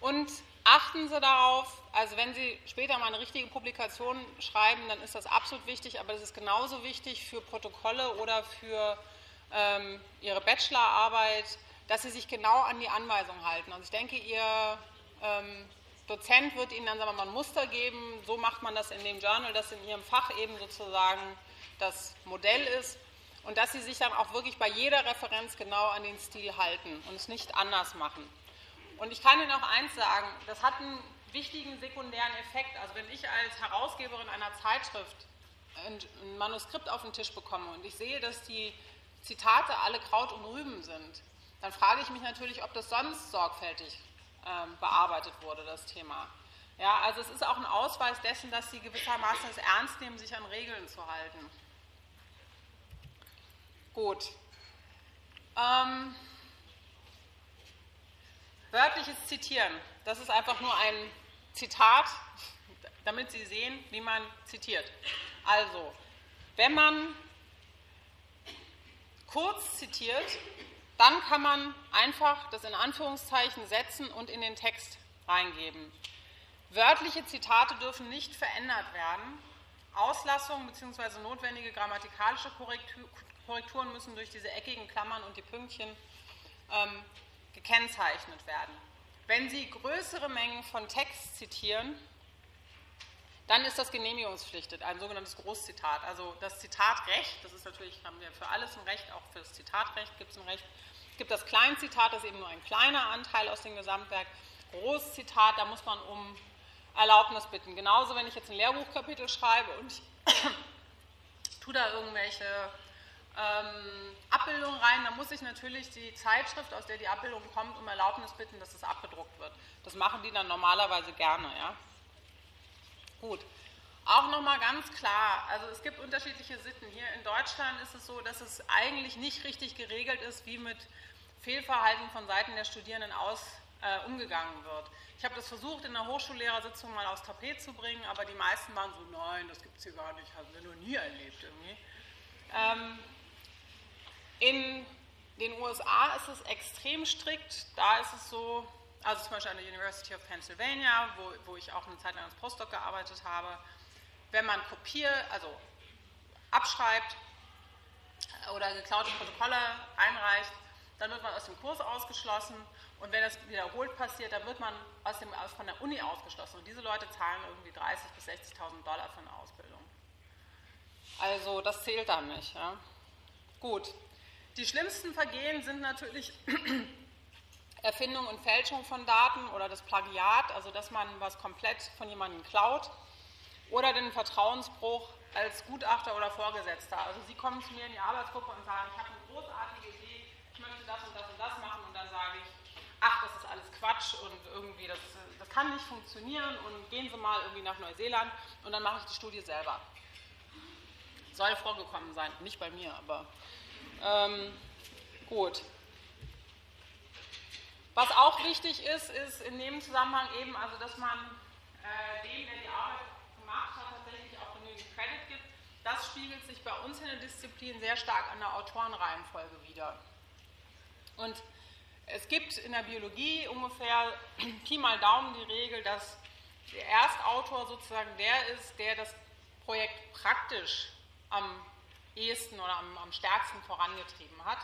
Und achten Sie darauf, also wenn Sie später mal eine richtige Publikation schreiben, dann ist das absolut wichtig, aber es ist genauso wichtig für Protokolle oder für ähm, Ihre Bachelorarbeit, dass Sie sich genau an die Anweisungen halten. Also ich denke, Ihr ähm, Dozent wird Ihnen dann sagen wir ein Muster geben, so macht man das in dem Journal, das in Ihrem Fach eben sozusagen das Modell ist und dass Sie sich dann auch wirklich bei jeder Referenz genau an den Stil halten und es nicht anders machen. Und ich kann Ihnen auch eins sagen, das hat einen wichtigen sekundären Effekt. Also wenn ich als Herausgeberin einer Zeitschrift ein Manuskript auf den Tisch bekomme und ich sehe, dass die Zitate alle Kraut und Rüben sind, dann frage ich mich natürlich, ob das sonst sorgfältig ähm, bearbeitet wurde, das Thema. Ja, also es ist auch ein Ausweis dessen, dass sie gewissermaßen es ernst nehmen, sich an Regeln zu halten. Gut. Ähm, wörtliches Zitieren, das ist einfach nur ein Zitat, damit Sie sehen, wie man zitiert. Also, wenn man kurz zitiert, dann kann man einfach das in Anführungszeichen setzen und in den Text reingeben. Wörtliche Zitate dürfen nicht verändert werden. Auslassungen bzw. notwendige grammatikalische Korrekturen müssen durch diese eckigen Klammern und die Pünktchen ähm, gekennzeichnet werden. Wenn Sie größere Mengen von Text zitieren, dann ist das genehmigungspflichtig, ein sogenanntes Großzitat. Also das Zitatrecht, das ist natürlich, haben wir für alles ein Recht, auch für das Zitatrecht gibt es ein Recht. Gibt das Kleinzitat, das ist eben nur ein kleiner Anteil aus dem Gesamtwerk. Großzitat, da muss man um Erlaubnis bitten. Genauso, wenn ich jetzt ein Lehrbuchkapitel schreibe und ich tue da irgendwelche ähm, Abbildungen rein, dann muss ich natürlich die Zeitschrift, aus der die Abbildung kommt, um Erlaubnis bitten, dass es abgedruckt wird. Das machen die dann normalerweise gerne. Ja? Gut. Auch nochmal ganz klar, also es gibt unterschiedliche Sitten. Hier in Deutschland ist es so, dass es eigentlich nicht richtig geregelt ist, wie mit Fehlverhalten von Seiten der Studierenden aus, äh, umgegangen wird. Ich habe das versucht, in der Hochschullehrersitzung mal aufs Tapet zu bringen, aber die meisten waren so, nein, das gibt es hier gar nicht, haben wir noch nie erlebt irgendwie. Ähm, in den USA ist es extrem strikt, da ist es so, also zum Beispiel an der University of Pennsylvania, wo, wo ich auch eine Zeit lang als Postdoc gearbeitet habe, wenn man kopiert, also abschreibt oder geklaute Protokolle einreicht, dann wird man aus dem Kurs ausgeschlossen und wenn das wiederholt passiert, dann wird man aus dem, aus, von der Uni ausgeschlossen und diese Leute zahlen irgendwie 30.000 bis 60.000 Dollar für eine Ausbildung. Also das zählt dann nicht. Ja? Gut. Die schlimmsten Vergehen sind natürlich Erfindung und Fälschung von Daten oder das Plagiat, also dass man was komplett von jemandem klaut, oder den Vertrauensbruch als Gutachter oder Vorgesetzter. Also Sie kommen zu mir in die Arbeitsgruppe und sagen, ich habe eine großartige Idee, das und das und das machen und dann sage ich, ach, das ist alles Quatsch und irgendwie, das, das kann nicht funktionieren und gehen Sie mal irgendwie nach Neuseeland und dann mache ich die Studie selber. Soll vorgekommen sein, nicht bei mir, aber ähm, gut. Was auch wichtig ist, ist in dem Zusammenhang eben, also dass man äh, dem, der die Arbeit gemacht hat, tatsächlich auch genügend Credit gibt. Das spiegelt sich bei uns in der Disziplin sehr stark an der Autorenreihenfolge wieder. Und es gibt in der Biologie ungefähr Pi mal Daumen die Regel, dass der Erstautor sozusagen der ist, der das Projekt praktisch am ehesten oder am, am stärksten vorangetrieben hat.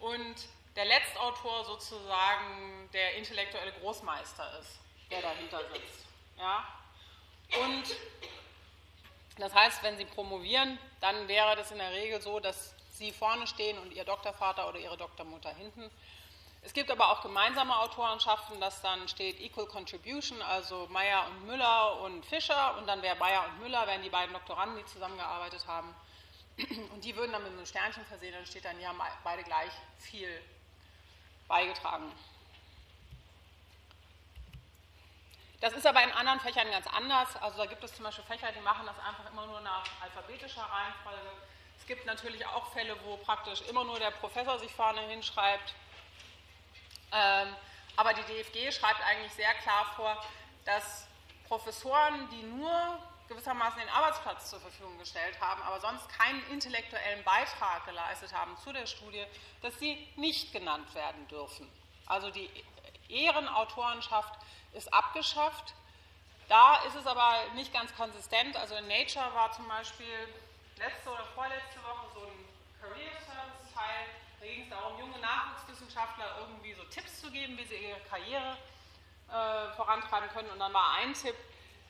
Und der Letztautor sozusagen der intellektuelle Großmeister ist, der dahinter sitzt. Ja? Und das heißt, wenn Sie promovieren, dann wäre das in der Regel so, dass Sie vorne stehen und Ihr Doktorvater oder Ihre Doktormutter hinten. Es gibt aber auch gemeinsame Autorenschaften, das dann steht Equal Contribution, also Meyer und Müller und Fischer und dann wäre Meyer und Müller, wären die beiden Doktoranden, die zusammengearbeitet haben. Und die würden dann mit einem Sternchen versehen, dann steht dann, die haben beide gleich viel beigetragen. Das ist aber in anderen Fächern ganz anders. Also da gibt es zum Beispiel Fächer, die machen das einfach immer nur nach alphabetischer Reihenfolge. Es gibt natürlich auch Fälle, wo praktisch immer nur der Professor sich vorne hinschreibt. Ähm, aber die DFG schreibt eigentlich sehr klar vor, dass Professoren, die nur gewissermaßen den Arbeitsplatz zur Verfügung gestellt haben, aber sonst keinen intellektuellen Beitrag geleistet haben zu der Studie, dass sie nicht genannt werden dürfen. Also die Ehrenautorenschaft ist abgeschafft. Da ist es aber nicht ganz konsistent. Also in Nature war zum Beispiel letzte oder vorletzte Woche so ein Career Service Teil. Da ging es darum, junge Nachwuchswissenschaftler irgendwie so Tipps zu geben, wie sie ihre Karriere äh, vorantreiben können. Und dann war ein Tipp,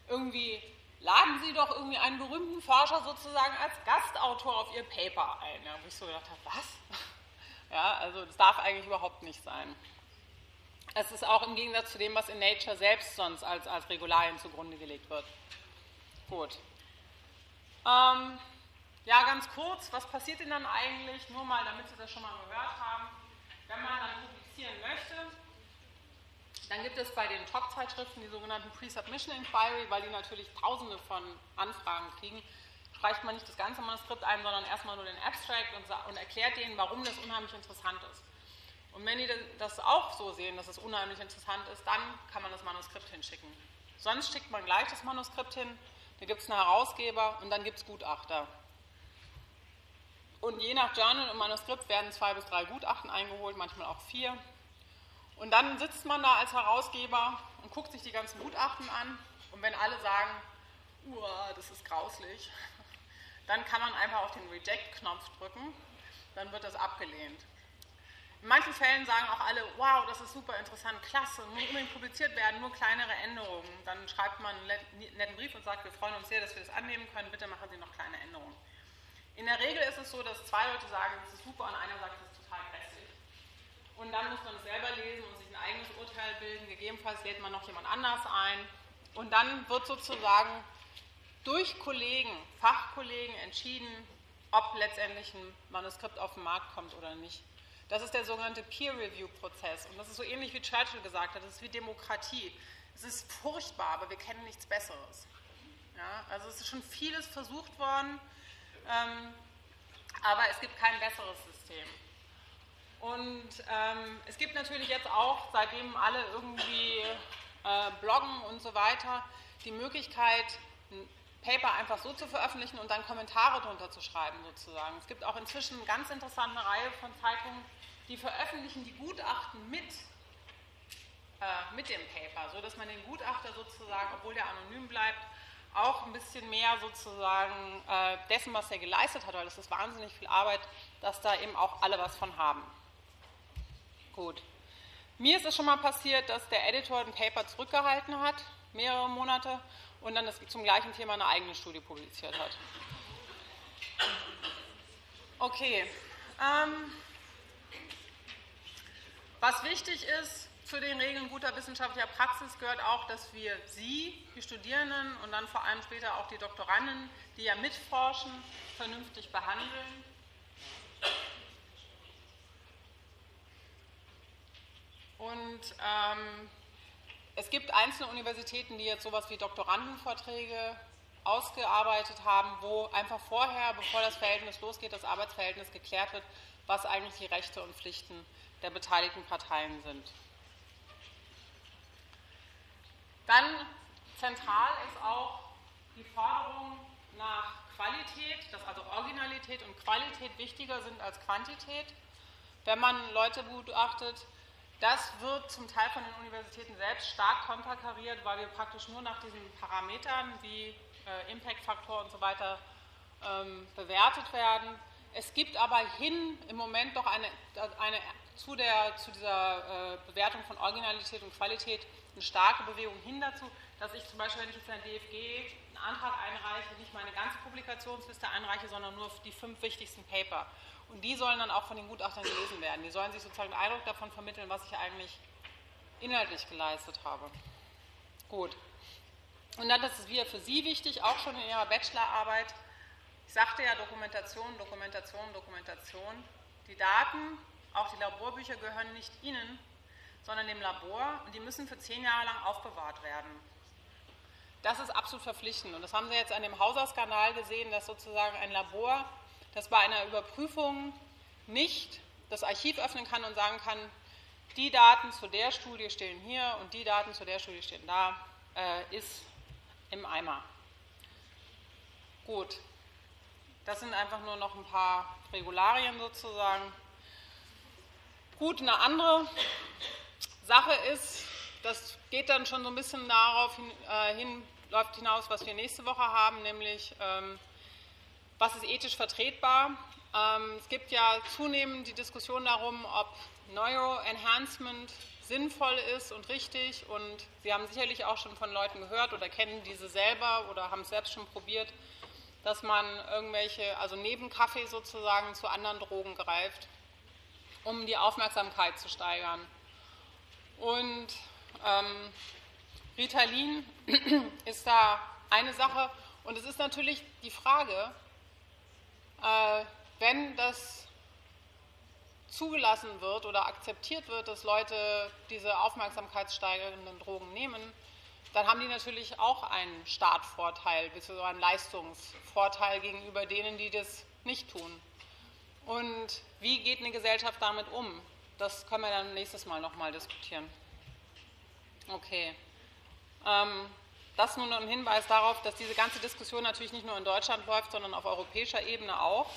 irgendwie laden Sie doch irgendwie einen berühmten Forscher sozusagen als Gastautor auf Ihr Paper ein. Ja, wo ich so gedacht habe, was? Ja, also das darf eigentlich überhaupt nicht sein. Es ist auch im Gegensatz zu dem, was in Nature selbst sonst als, als Regularien zugrunde gelegt wird. Gut. Ähm, ja, ganz kurz, was passiert denn dann eigentlich, nur mal, damit Sie das schon mal gehört haben, wenn man dann publizieren möchte, dann gibt es bei den Top-Zeitschriften die sogenannten Pre-Submission Inquiry, weil die natürlich tausende von Anfragen kriegen. Streicht man nicht das ganze Manuskript ein, sondern erstmal nur den Abstract und, und erklärt denen, warum das unheimlich interessant ist. Und wenn die das auch so sehen, dass es unheimlich interessant ist, dann kann man das Manuskript hinschicken. Sonst schickt man gleich das Manuskript hin, da gibt es einen Herausgeber und dann gibt es Gutachter. Und je nach Journal und Manuskript werden zwei bis drei Gutachten eingeholt, manchmal auch vier. Und dann sitzt man da als Herausgeber und guckt sich die ganzen Gutachten an. Und wenn alle sagen, Uah, das ist grauslich, dann kann man einfach auf den Reject-Knopf drücken, dann wird das abgelehnt. In manchen Fällen sagen auch alle, wow, das ist super interessant, klasse, muss unbedingt publiziert werden, nur kleinere Änderungen. Dann schreibt man einen netten Brief und sagt, wir freuen uns sehr, dass wir das annehmen können, bitte machen Sie noch kleine Änderungen. In der Regel ist es so, dass zwei Leute sagen, das ist super und einer sagt, das ist total grässlich. Und dann muss man es selber lesen und sich ein eigenes Urteil bilden. Gegebenenfalls lädt man noch jemand anders ein. Und dann wird sozusagen durch Kollegen, Fachkollegen entschieden, ob letztendlich ein Manuskript auf den Markt kommt oder nicht. Das ist der sogenannte Peer-Review-Prozess. Und das ist so ähnlich wie Churchill gesagt hat, das ist wie Demokratie. Es ist furchtbar, aber wir kennen nichts Besseres. Ja, also es ist schon vieles versucht worden, ähm, aber es gibt kein besseres System. Und ähm, es gibt natürlich jetzt auch, seitdem alle irgendwie äh, bloggen und so weiter, die Möglichkeit, ein Paper einfach so zu veröffentlichen und dann Kommentare darunter zu schreiben sozusagen. Es gibt auch inzwischen eine ganz interessante Reihe von Zeitungen, die veröffentlichen die Gutachten mit, äh, mit dem Paper, sodass man den Gutachter sozusagen, obwohl der anonym bleibt, auch ein bisschen mehr sozusagen äh, dessen, was er geleistet hat, weil das ist wahnsinnig viel Arbeit, dass da eben auch alle was von haben. Gut. Mir ist es schon mal passiert, dass der Editor ein Paper zurückgehalten hat, mehrere Monate, und dann das zum gleichen Thema eine eigene Studie publiziert hat. Okay. Ähm, was wichtig ist, zu den Regeln guter wissenschaftlicher Praxis gehört auch, dass wir Sie, die Studierenden und dann vor allem später auch die Doktoranden, die ja mitforschen, vernünftig behandeln. Und ähm, es gibt einzelne Universitäten, die jetzt sowas wie Doktorandenvorträge ausgearbeitet haben, wo einfach vorher, bevor das Verhältnis losgeht, das Arbeitsverhältnis geklärt wird, was eigentlich die Rechte und Pflichten der beteiligten Parteien sind. Dann zentral ist auch die Forderung nach Qualität, dass also Originalität und Qualität wichtiger sind als Quantität. Wenn man Leute begutachtet, das wird zum Teil von den Universitäten selbst stark konterkariert, weil wir praktisch nur nach diesen Parametern wie äh, Impact-Faktor und so weiter ähm, bewertet werden. Es gibt aber hin im Moment doch eine, eine zu, der, zu dieser äh, Bewertung von Originalität und Qualität eine starke Bewegung hin dazu, dass ich zum Beispiel, wenn ich jetzt in der DFG einen Antrag einreiche, nicht meine ganze Publikationsliste einreiche, sondern nur die fünf wichtigsten Paper. Und die sollen dann auch von den Gutachtern gelesen werden. Die sollen sich sozusagen einen Eindruck davon vermitteln, was ich eigentlich inhaltlich geleistet habe. Gut. Und dann ist es wieder für Sie wichtig, auch schon in Ihrer Bachelorarbeit. Ich sagte ja Dokumentation, Dokumentation, Dokumentation. Die Daten, auch die Laborbücher gehören nicht Ihnen, sondern dem Labor und die müssen für zehn Jahre lang aufbewahrt werden. Das ist absolut verpflichtend und das haben Sie jetzt an dem Hauser-Skandal gesehen, dass sozusagen ein Labor, das bei einer Überprüfung nicht das Archiv öffnen kann und sagen kann, die Daten zu der Studie stehen hier und die Daten zu der Studie stehen da, äh, ist im Eimer. Gut, das sind einfach nur noch ein paar Regularien sozusagen. Gut, eine andere Sache ist, das geht dann schon so ein bisschen darauf hin, äh, hin läuft hinaus, was wir nächste Woche haben, nämlich ähm, was ist ethisch vertretbar. Ähm, es gibt ja zunehmend die Diskussion darum, ob Neuroenhancement sinnvoll ist und richtig. Und Sie haben sicherlich auch schon von Leuten gehört oder kennen diese selber oder haben es selbst schon probiert, dass man irgendwelche, also neben Kaffee sozusagen zu anderen Drogen greift, um die Aufmerksamkeit zu steigern. Und ähm, Ritalin ist da eine Sache. Und es ist natürlich die Frage, äh, wenn das zugelassen wird oder akzeptiert wird, dass Leute diese aufmerksamkeitssteigernden Drogen nehmen, dann haben die natürlich auch einen Startvorteil bzw. einen Leistungsvorteil gegenüber denen, die das nicht tun. Und wie geht eine Gesellschaft damit um? Das können wir dann nächstes Mal nochmal diskutieren. Okay. Ähm, das nun ein Hinweis darauf, dass diese ganze Diskussion natürlich nicht nur in Deutschland läuft, sondern auf europäischer Ebene auch.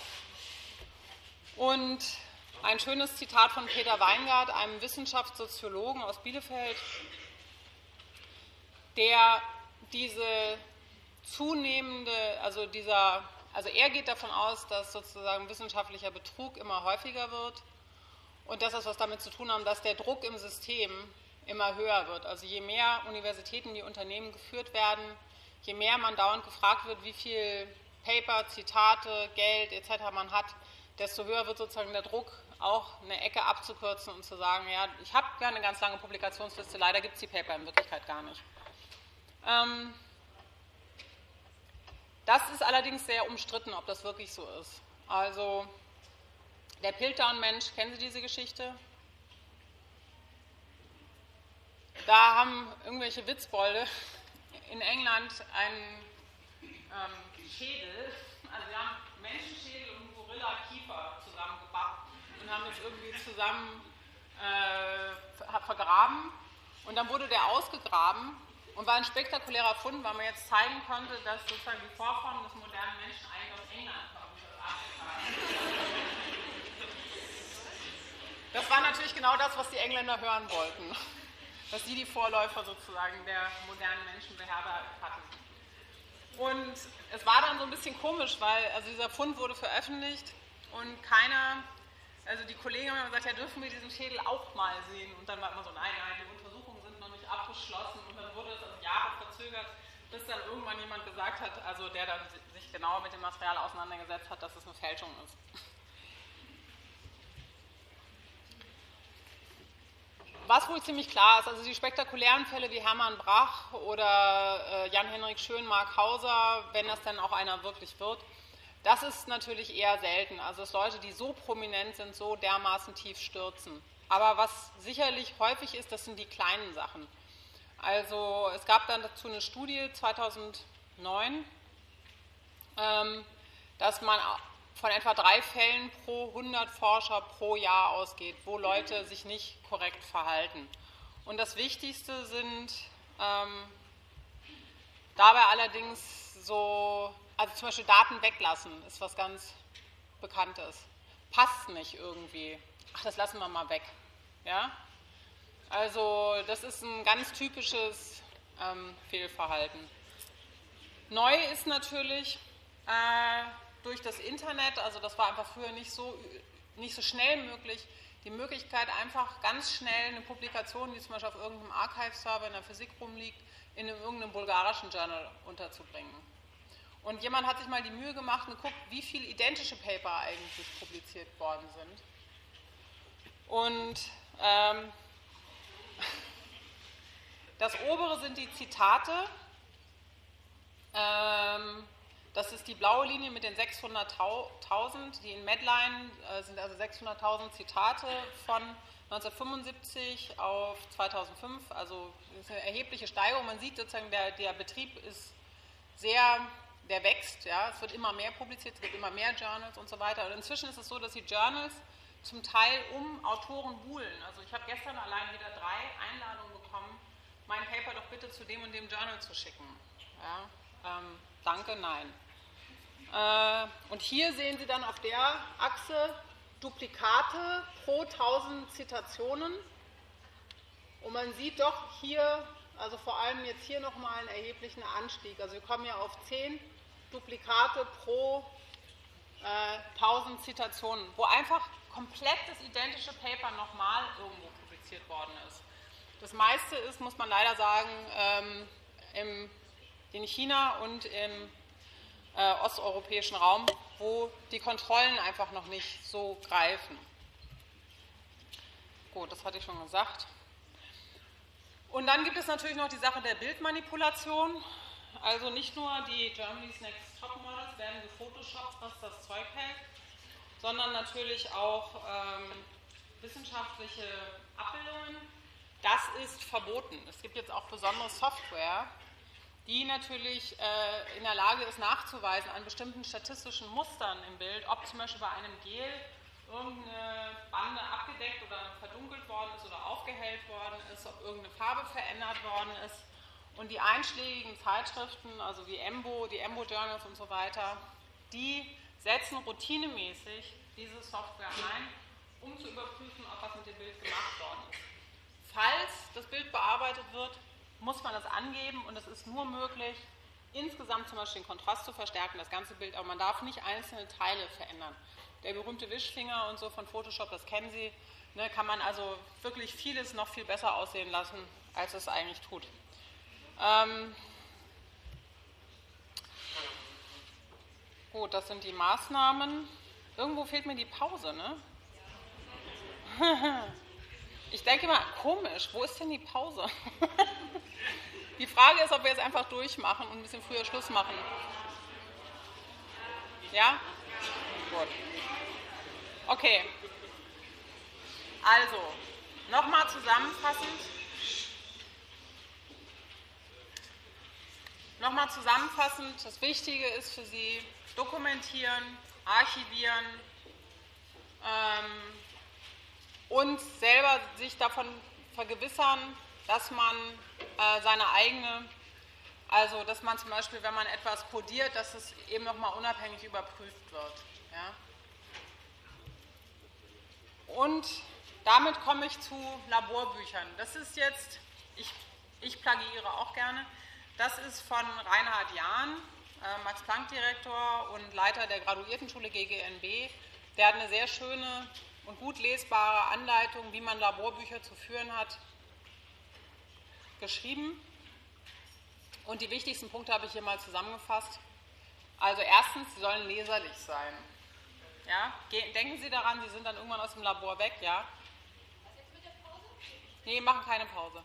Und ein schönes Zitat von Peter Weingart, einem Wissenschaftssoziologen aus Bielefeld, der diese zunehmende, also dieser, also er geht davon aus, dass sozusagen wissenschaftlicher Betrug immer häufiger wird und dass das was damit zu tun hat, dass der Druck im System immer höher wird. Also je mehr Universitäten, die Unternehmen geführt werden, je mehr man dauernd gefragt wird, wie viel Paper, Zitate, Geld etc. man hat, desto höher wird sozusagen der Druck, auch eine Ecke abzukürzen und zu sagen, ja, ich habe gar eine ganz lange Publikationsliste, leider gibt es die Paper in Wirklichkeit gar nicht. Ähm, das ist allerdings sehr umstritten, ob das wirklich so ist. Also der Piltdown-Mensch, kennen Sie diese Geschichte? Da haben irgendwelche Witzbolde in England einen ähm, Schädel, also wir haben Menschenschädel und Gorilla-Kiefer zusammengebracht und haben das irgendwie zusammen äh, vergraben. Und dann wurde der ausgegraben und war ein spektakulärer Fund, weil man jetzt zeigen konnte, dass sozusagen die Vorformen des modernen Menschen eigentlich aus England kommen, Das war natürlich genau das, was die Engländer hören wollten. Dass sie die Vorläufer sozusagen der modernen Menschen beherbergt hatten. Und es war dann so ein bisschen komisch, weil also dieser Fund wurde veröffentlicht und keiner, also die Kollegen haben gesagt, ja, dürfen wir diesen Schädel auch mal sehen? Und dann war immer so, nein, nein, die Untersuchungen sind noch nicht abgeschlossen und dann wurde es also Jahre verzögert, bis dann irgendwann jemand gesagt hat, also der dann sich genauer mit dem Material auseinandergesetzt hat, dass es eine Fälschung ist. Was wohl ziemlich klar ist, also die spektakulären Fälle wie Hermann Brach oder äh, Jan-Henrik Schön, Mark Hauser, wenn das dann auch einer wirklich wird, das ist natürlich eher selten. Also dass Leute, die so prominent sind, so dermaßen tief stürzen. Aber was sicherlich häufig ist, das sind die kleinen Sachen. Also es gab dann dazu eine Studie 2009, ähm, dass man von etwa drei Fällen pro 100 Forscher pro Jahr ausgeht, wo Leute sich nicht korrekt verhalten. Und das Wichtigste sind ähm, dabei allerdings so, also zum Beispiel Daten weglassen, ist was ganz Bekanntes. Passt nicht irgendwie. Ach, das lassen wir mal weg. Ja? Also das ist ein ganz typisches ähm, Fehlverhalten. Neu ist natürlich, äh, durch das Internet, also das war einfach früher nicht so, nicht so schnell möglich, die Möglichkeit, einfach ganz schnell eine Publikation, die zum Beispiel auf irgendeinem Archive-Server in der Physik rumliegt, in irgendeinem bulgarischen Journal unterzubringen. Und jemand hat sich mal die Mühe gemacht und geguckt, wie viele identische Paper eigentlich publiziert worden sind. Und ähm, das obere sind die Zitate. Ähm, das ist die blaue Linie mit den 600.000, die in Medline äh, sind also 600.000 Zitate von 1975 auf 2005, also ist eine erhebliche Steigerung. Man sieht sozusagen, der, der Betrieb ist sehr, der wächst, ja, es wird immer mehr publiziert, es gibt immer mehr Journals und so weiter. Und inzwischen ist es so, dass die Journals zum Teil um Autoren buhlen. Also ich habe gestern allein wieder drei Einladungen bekommen, mein Paper doch bitte zu dem und dem Journal zu schicken. Ja, ähm, danke, nein. Äh, und hier sehen Sie dann auf der Achse Duplikate pro 1000 Zitationen. Und man sieht doch hier, also vor allem jetzt hier nochmal einen erheblichen Anstieg. Also wir kommen ja auf 10 Duplikate pro äh, 1000 Zitationen, wo einfach komplett das identische Paper nochmal irgendwo publiziert worden ist. Das meiste ist, muss man leider sagen, ähm, im, in China und im äh, osteuropäischen Raum, wo die Kontrollen einfach noch nicht so greifen. Gut, das hatte ich schon gesagt. Und dann gibt es natürlich noch die Sache der Bildmanipulation. Also nicht nur die Germany's Next Top Models werden gefotoshoppt, was das Zeug hält, sondern natürlich auch ähm, wissenschaftliche Abbildungen. Das ist verboten. Es gibt jetzt auch besondere Software, die natürlich äh, in der Lage ist nachzuweisen an bestimmten statistischen Mustern im Bild, ob zum Beispiel bei einem Gel irgendeine Bande abgedeckt oder verdunkelt worden ist oder aufgehellt worden ist, ob irgendeine Farbe verändert worden ist. Und die einschlägigen Zeitschriften, also wie Embo, die Embo Journals und so weiter, die setzen routinemäßig diese Software ein, um zu überprüfen, ob was mit dem Bild gemacht worden ist. Falls das Bild bearbeitet wird, muss man das angeben und es ist nur möglich, insgesamt zum Beispiel den Kontrast zu verstärken, das ganze Bild, aber man darf nicht einzelne Teile verändern. Der berühmte Wischfinger und so von Photoshop, das kennen Sie, ne, kann man also wirklich vieles noch viel besser aussehen lassen, als es eigentlich tut. Ähm, gut, das sind die Maßnahmen. Irgendwo fehlt mir die Pause, ne? Ich denke mal, komisch, wo ist denn die Pause? Die Frage ist, ob wir jetzt einfach durchmachen und ein bisschen früher Schluss machen. Ja? Gut. Okay. Also, nochmal zusammenfassend. Nochmal zusammenfassend, das Wichtige ist für Sie, dokumentieren, archivieren ähm, und selber sich davon vergewissern, dass man äh, seine eigene, also dass man zum Beispiel, wenn man etwas codiert, dass es eben nochmal unabhängig überprüft wird. Ja? Und damit komme ich zu Laborbüchern. Das ist jetzt, ich, ich plagiere auch gerne, das ist von Reinhard Jahn, Max-Planck-Direktor und Leiter der Graduiertenschule GGNB. Der hat eine sehr schöne und gut lesbare Anleitung, wie man Laborbücher zu führen hat, geschrieben. Und die wichtigsten Punkte habe ich hier mal zusammengefasst. Also erstens, sie sollen leserlich sein. Ja? Denken Sie daran, Sie sind dann irgendwann aus dem Labor weg, ja? Was jetzt mit der Pause? Nee, machen keine Pause.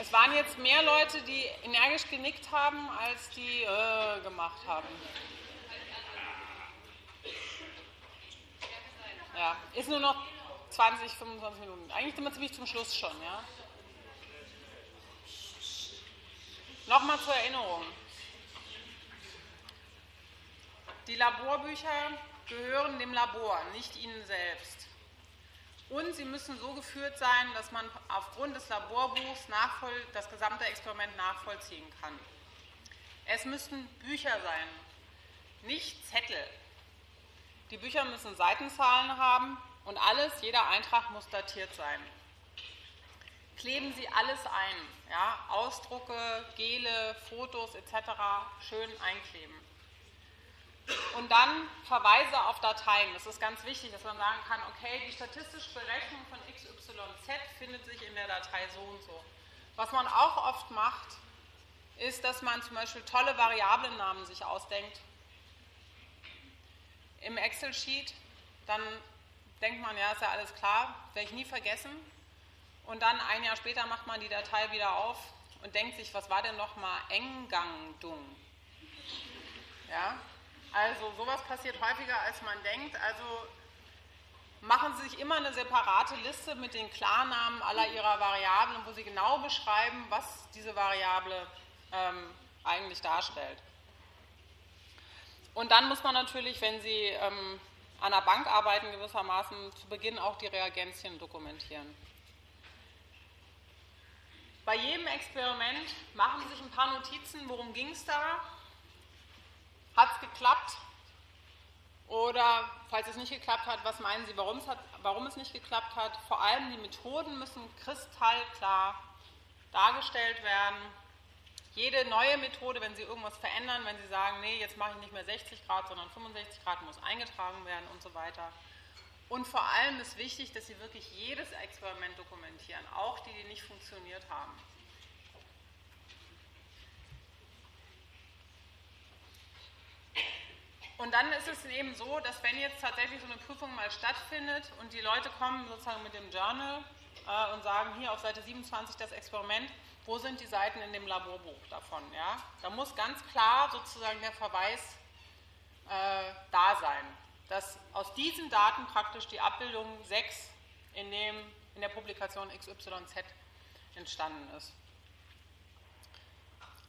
Es waren jetzt mehr Leute, die energisch genickt haben, als die äh, gemacht haben. Ja, ist nur noch 20, 25 Minuten. Eigentlich sind wir ziemlich zum Schluss schon, ja. Nochmal zur Erinnerung. Die Laborbücher gehören dem Labor, nicht Ihnen selbst. Und sie müssen so geführt sein, dass man aufgrund des Laborbuchs das gesamte Experiment nachvollziehen kann. Es müssen Bücher sein, nicht Zettel. Die Bücher müssen Seitenzahlen haben und alles, jeder Eintrag muss datiert sein. Kleben Sie alles ein, ja, Ausdrucke, Gele, Fotos etc. schön einkleben. Und dann Verweise auf Dateien. Das ist ganz wichtig, dass man sagen kann, okay, die statistische Berechnung von XYZ findet sich in der Datei so und so. Was man auch oft macht, ist, dass man zum Beispiel tolle Variablennamen sich ausdenkt im Excel-Sheet, dann denkt man, ja, ist ja alles klar, werde ich nie vergessen. Und dann ein Jahr später macht man die Datei wieder auf und denkt sich, was war denn nochmal Engangdung? Ja, also sowas passiert häufiger, als man denkt. Also machen Sie sich immer eine separate Liste mit den Klarnamen aller Ihrer Variablen, wo Sie genau beschreiben, was diese Variable ähm, eigentlich darstellt. Und dann muss man natürlich, wenn Sie ähm, an der Bank arbeiten, gewissermaßen zu Beginn auch die Reagenzien dokumentieren. Bei jedem Experiment machen Sie sich ein paar Notizen, worum ging es da? Hat es geklappt? Oder falls es nicht geklappt hat, was meinen Sie, warum es, hat, warum es nicht geklappt hat? Vor allem die Methoden müssen kristallklar dargestellt werden jede neue Methode, wenn Sie irgendwas verändern, wenn Sie sagen, nee, jetzt mache ich nicht mehr 60 Grad, sondern 65 Grad, muss eingetragen werden und so weiter. Und vor allem ist wichtig, dass Sie wirklich jedes Experiment dokumentieren, auch die, die nicht funktioniert haben. Und dann ist es eben so, dass wenn jetzt tatsächlich so eine Prüfung mal stattfindet und die Leute kommen sozusagen mit dem Journal äh, und sagen, hier auf Seite 27 das Experiment, wo sind die Seiten in dem Laborbuch davon. Ja? Da muss ganz klar sozusagen der Verweis äh, da sein, dass aus diesen Daten praktisch die Abbildung 6 in, dem, in der Publikation XYZ entstanden ist.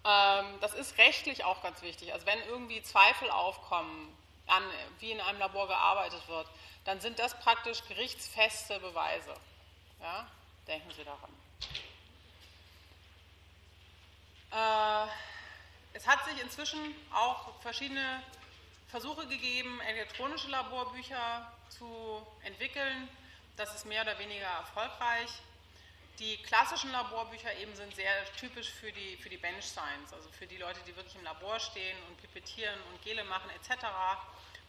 Ähm, das ist rechtlich auch ganz wichtig. Also wenn irgendwie Zweifel aufkommen, an, wie in einem Labor gearbeitet wird, dann sind das praktisch gerichtsfeste Beweise. Ja? Denken Sie daran. Äh, es hat sich inzwischen auch verschiedene Versuche gegeben, elektronische Laborbücher zu entwickeln. Das ist mehr oder weniger erfolgreich. Die klassischen Laborbücher eben sind sehr typisch für die, für die Bench Science, also für die Leute, die wirklich im Labor stehen und pipettieren und Gele machen etc.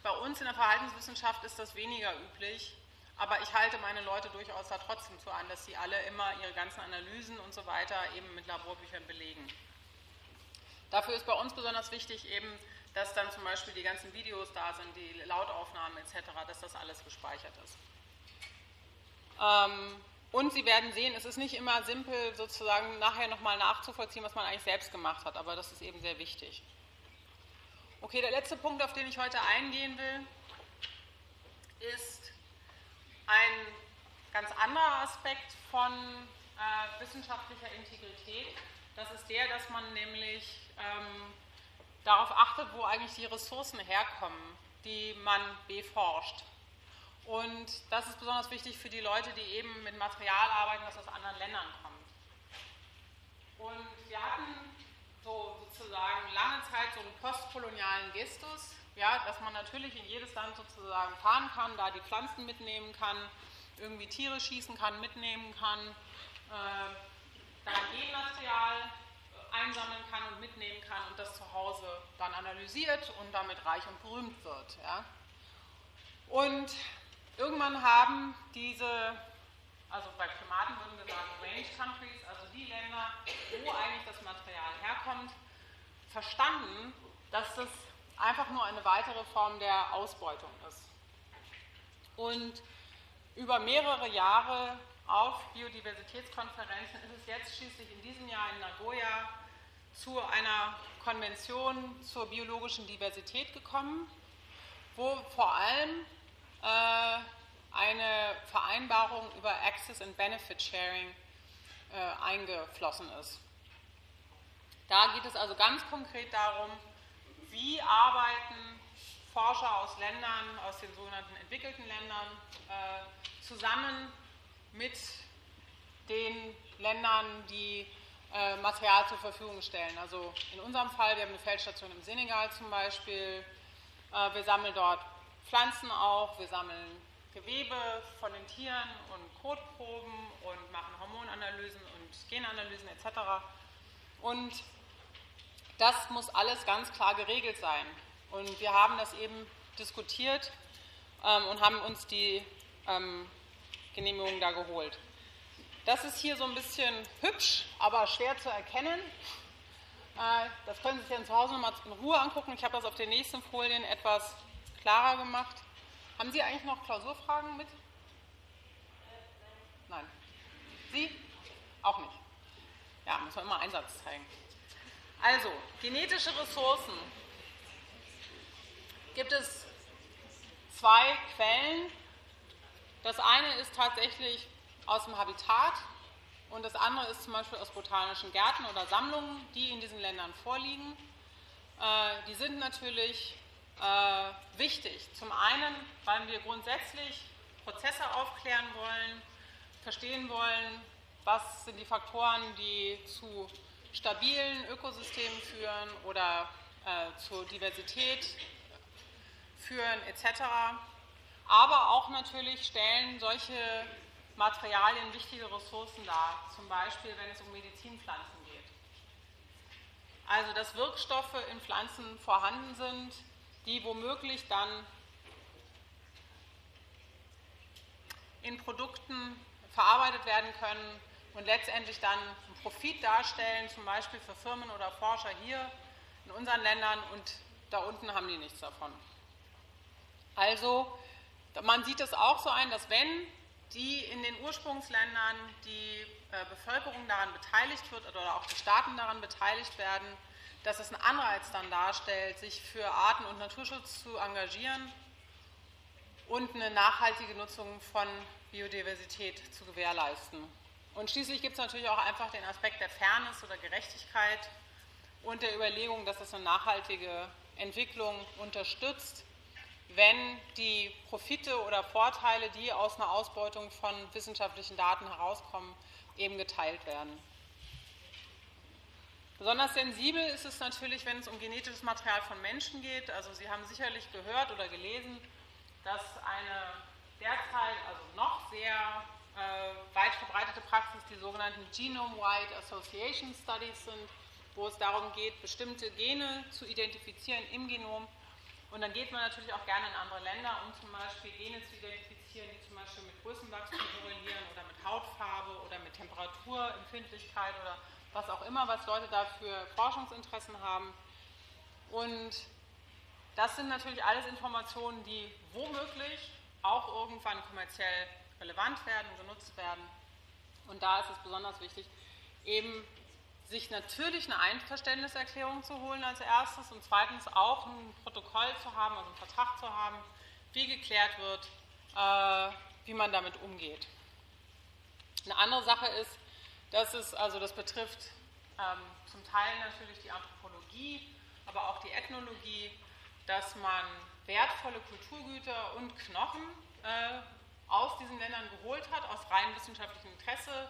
Bei uns in der Verhaltenswissenschaft ist das weniger üblich, aber ich halte meine Leute durchaus da trotzdem zu an, dass sie alle immer ihre ganzen Analysen und so weiter eben mit Laborbüchern belegen. Dafür ist bei uns besonders wichtig eben, dass dann zum Beispiel die ganzen Videos da sind, die Lautaufnahmen etc., dass das alles gespeichert ist. Ähm, und Sie werden sehen, es ist nicht immer simpel, sozusagen nachher nochmal nachzuvollziehen, was man eigentlich selbst gemacht hat, aber das ist eben sehr wichtig. Okay, der letzte Punkt, auf den ich heute eingehen will, ist ein ganz anderer Aspekt von äh, wissenschaftlicher Integrität. Das ist der, dass man nämlich ähm, darauf achtet, wo eigentlich die Ressourcen herkommen, die man beforscht. Und das ist besonders wichtig für die Leute, die eben mit Material arbeiten, das aus anderen Ländern kommt. Und wir hatten so sozusagen lange Zeit so einen postkolonialen Gestus, ja, dass man natürlich in jedes Land sozusagen fahren kann, da die Pflanzen mitnehmen kann, irgendwie Tiere schießen kann, mitnehmen kann, äh, dann Genmaterial äh, einsammeln kann und mitnehmen kann und das zu Hause dann analysiert und damit reich und berühmt wird. Ja. Und Irgendwann haben diese, also bei Primaten würden wir sagen Range Countries, also die Länder, wo eigentlich das Material herkommt, verstanden, dass das einfach nur eine weitere Form der Ausbeutung ist. Und über mehrere Jahre auf Biodiversitätskonferenzen ist es jetzt schließlich in diesem Jahr in Nagoya zu einer Konvention zur biologischen Diversität gekommen, wo vor allem eine Vereinbarung über Access and Benefit Sharing äh, eingeflossen ist. Da geht es also ganz konkret darum, wie arbeiten Forscher aus Ländern, aus den sogenannten entwickelten Ländern, äh, zusammen mit den Ländern, die äh, Material zur Verfügung stellen. Also in unserem Fall, wir haben eine Feldstation im Senegal zum Beispiel, äh, wir sammeln dort Pflanzen auch, wir sammeln Gewebe von den Tieren und Kotproben und machen Hormonanalysen und Genanalysen etc. Und das muss alles ganz klar geregelt sein. Und wir haben das eben diskutiert ähm, und haben uns die ähm, Genehmigung da geholt. Das ist hier so ein bisschen hübsch, aber schwer zu erkennen. Äh, das können Sie sich dann zu Hause nochmal in Ruhe angucken. Ich habe das auf den nächsten Folien etwas klarer gemacht. Haben Sie eigentlich noch Klausurfragen mit? Nein. Sie? Auch nicht. Ja, muss man immer Einsatz zeigen. Also, genetische Ressourcen. Gibt es zwei Quellen. Das eine ist tatsächlich aus dem Habitat und das andere ist zum Beispiel aus botanischen Gärten oder Sammlungen, die in diesen Ländern vorliegen. Äh, die sind natürlich äh, wichtig. Zum einen, weil wir grundsätzlich Prozesse aufklären wollen, verstehen wollen, was sind die Faktoren, die zu stabilen Ökosystemen führen oder äh, zur Diversität führen etc. Aber auch natürlich stellen solche Materialien wichtige Ressourcen dar, zum Beispiel wenn es um Medizinpflanzen geht. Also dass Wirkstoffe in Pflanzen vorhanden sind, die womöglich dann in Produkten verarbeitet werden können und letztendlich dann einen Profit darstellen, zum Beispiel für Firmen oder Forscher hier in unseren Ländern und da unten haben die nichts davon. Also man sieht es auch so ein, dass wenn die in den Ursprungsländern die äh, Bevölkerung daran beteiligt wird oder auch die Staaten daran beteiligt werden, dass es einen Anreiz dann darstellt, sich für Arten- und Naturschutz zu engagieren und eine nachhaltige Nutzung von Biodiversität zu gewährleisten. Und schließlich gibt es natürlich auch einfach den Aspekt der Fairness oder Gerechtigkeit und der Überlegung, dass es eine nachhaltige Entwicklung unterstützt, wenn die Profite oder Vorteile, die aus einer Ausbeutung von wissenschaftlichen Daten herauskommen, eben geteilt werden. Besonders sensibel ist es natürlich, wenn es um genetisches Material von Menschen geht. Also Sie haben sicherlich gehört oder gelesen, dass eine derzeit also noch sehr äh, weit verbreitete Praxis die sogenannten Genome-Wide Association Studies sind, wo es darum geht, bestimmte Gene zu identifizieren im Genom. Und dann geht man natürlich auch gerne in andere Länder, um zum Beispiel Gene zu identifizieren, die zum Beispiel mit Größenwachstum korrelieren oder mit Hautfarbe oder mit Temperaturempfindlichkeit oder was auch immer, was Leute da für Forschungsinteressen haben. Und das sind natürlich alles Informationen, die womöglich auch irgendwann kommerziell relevant werden, genutzt werden. Und da ist es besonders wichtig, eben sich natürlich eine Einverständniserklärung zu holen als erstes und zweitens auch ein Protokoll zu haben, also einen Vertrag zu haben, wie geklärt wird, äh, wie man damit umgeht. Eine andere Sache ist, dass es, also das betrifft ähm, zum Teil natürlich die Anthropologie, aber auch die Ethnologie, dass man wertvolle Kulturgüter und Knochen äh, aus diesen Ländern geholt hat, aus rein wissenschaftlichem Interesse,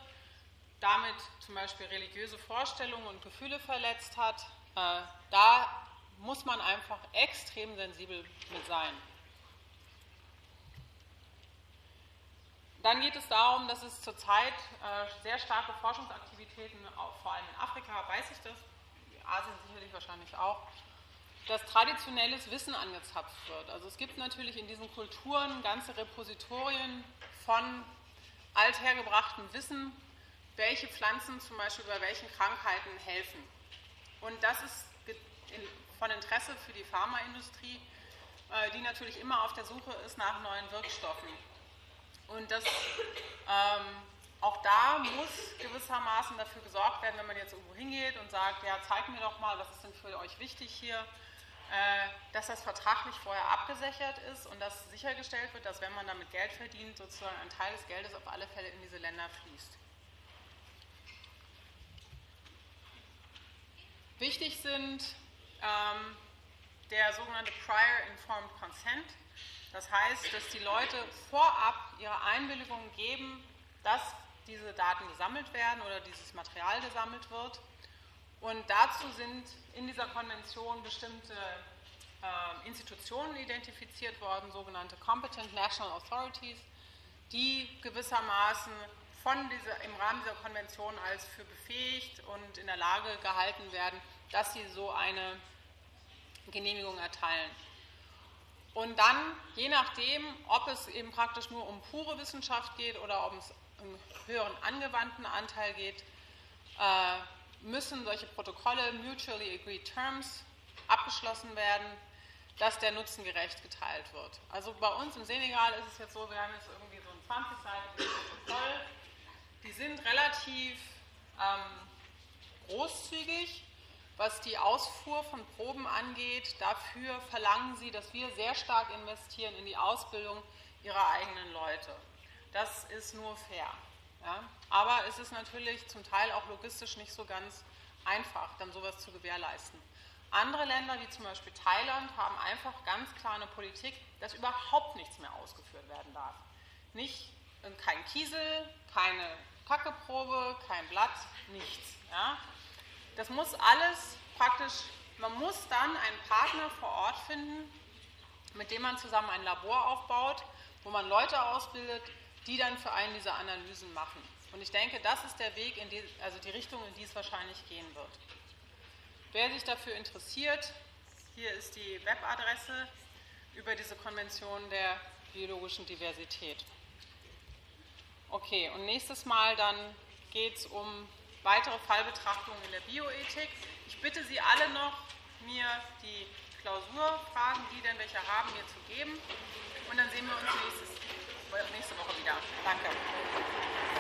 damit zum Beispiel religiöse Vorstellungen und Gefühle verletzt hat. Äh, da muss man einfach extrem sensibel mit sein. Dann geht es darum, dass es zurzeit äh, sehr starke Forschungsaktivitäten, vor allem in Afrika, weiß ich das, Asien sicherlich wahrscheinlich auch, dass traditionelles Wissen angezapft wird. Also es gibt natürlich in diesen Kulturen ganze Repositorien von althergebrachtem Wissen, welche Pflanzen zum Beispiel bei welchen Krankheiten helfen. Und das ist von Interesse für die Pharmaindustrie, äh, die natürlich immer auf der Suche ist nach neuen Wirkstoffen. Und das, ähm, auch da muss gewissermaßen dafür gesorgt werden, wenn man jetzt irgendwo hingeht und sagt, ja, zeig mir doch mal, was ist denn für euch wichtig hier, äh, dass das vertraglich vorher abgesichert ist und dass sichergestellt wird, dass wenn man damit Geld verdient, sozusagen ein Teil des Geldes auf alle Fälle in diese Länder fließt. Wichtig sind ähm, der sogenannte Prior Informed Consent. Das heißt, dass die Leute vorab ihre Einwilligung geben, dass diese Daten gesammelt werden oder dieses Material gesammelt wird und dazu sind in dieser Konvention bestimmte äh, Institutionen identifiziert worden, sogenannte Competent National Authorities, die gewissermaßen von dieser, im Rahmen dieser Konvention als für befähigt und in der Lage gehalten werden, dass sie so eine Genehmigung erteilen. Und dann, je nachdem, ob es eben praktisch nur um pure Wissenschaft geht oder ob es um höheren angewandten Anteil geht, äh, müssen solche Protokolle, mutually agreed terms, abgeschlossen werden, dass der Nutzen gerecht geteilt wird. Also bei uns im Senegal ist es jetzt so, wir haben jetzt irgendwie so ein 20-seitiges Protokoll. Die sind relativ ähm, großzügig, was die Ausfuhr von Proben angeht. Dafür verlangen sie, dass wir sehr stark investieren in die Ausbildung ihrer eigenen Leute. Das ist nur fair. Ja? Aber es ist natürlich zum Teil auch logistisch nicht so ganz einfach, dann sowas zu gewährleisten. Andere Länder, wie zum Beispiel Thailand, haben einfach ganz klar eine Politik, dass überhaupt nichts mehr ausgeführt werden darf. Nicht, äh, kein Kiesel, keine Kackeprobe, kein Blatt, nichts. Ja? Das muss alles praktisch, man muss dann einen Partner vor Ort finden, mit dem man zusammen ein Labor aufbaut, wo man Leute ausbildet, die dann für einen diese Analysen machen. Und ich denke, das ist der Weg, die, also die Richtung, in die es wahrscheinlich gehen wird. Wer sich dafür interessiert, hier ist die Webadresse über diese Konvention der biologischen Diversität. Okay, und nächstes Mal dann geht es um weitere Fallbetrachtungen in der Bioethik. Ich bitte Sie alle noch, mir die Klausurfragen, die denn welche haben, mir zu geben. Und dann sehen wir uns nächstes, nächste Woche wieder. Danke.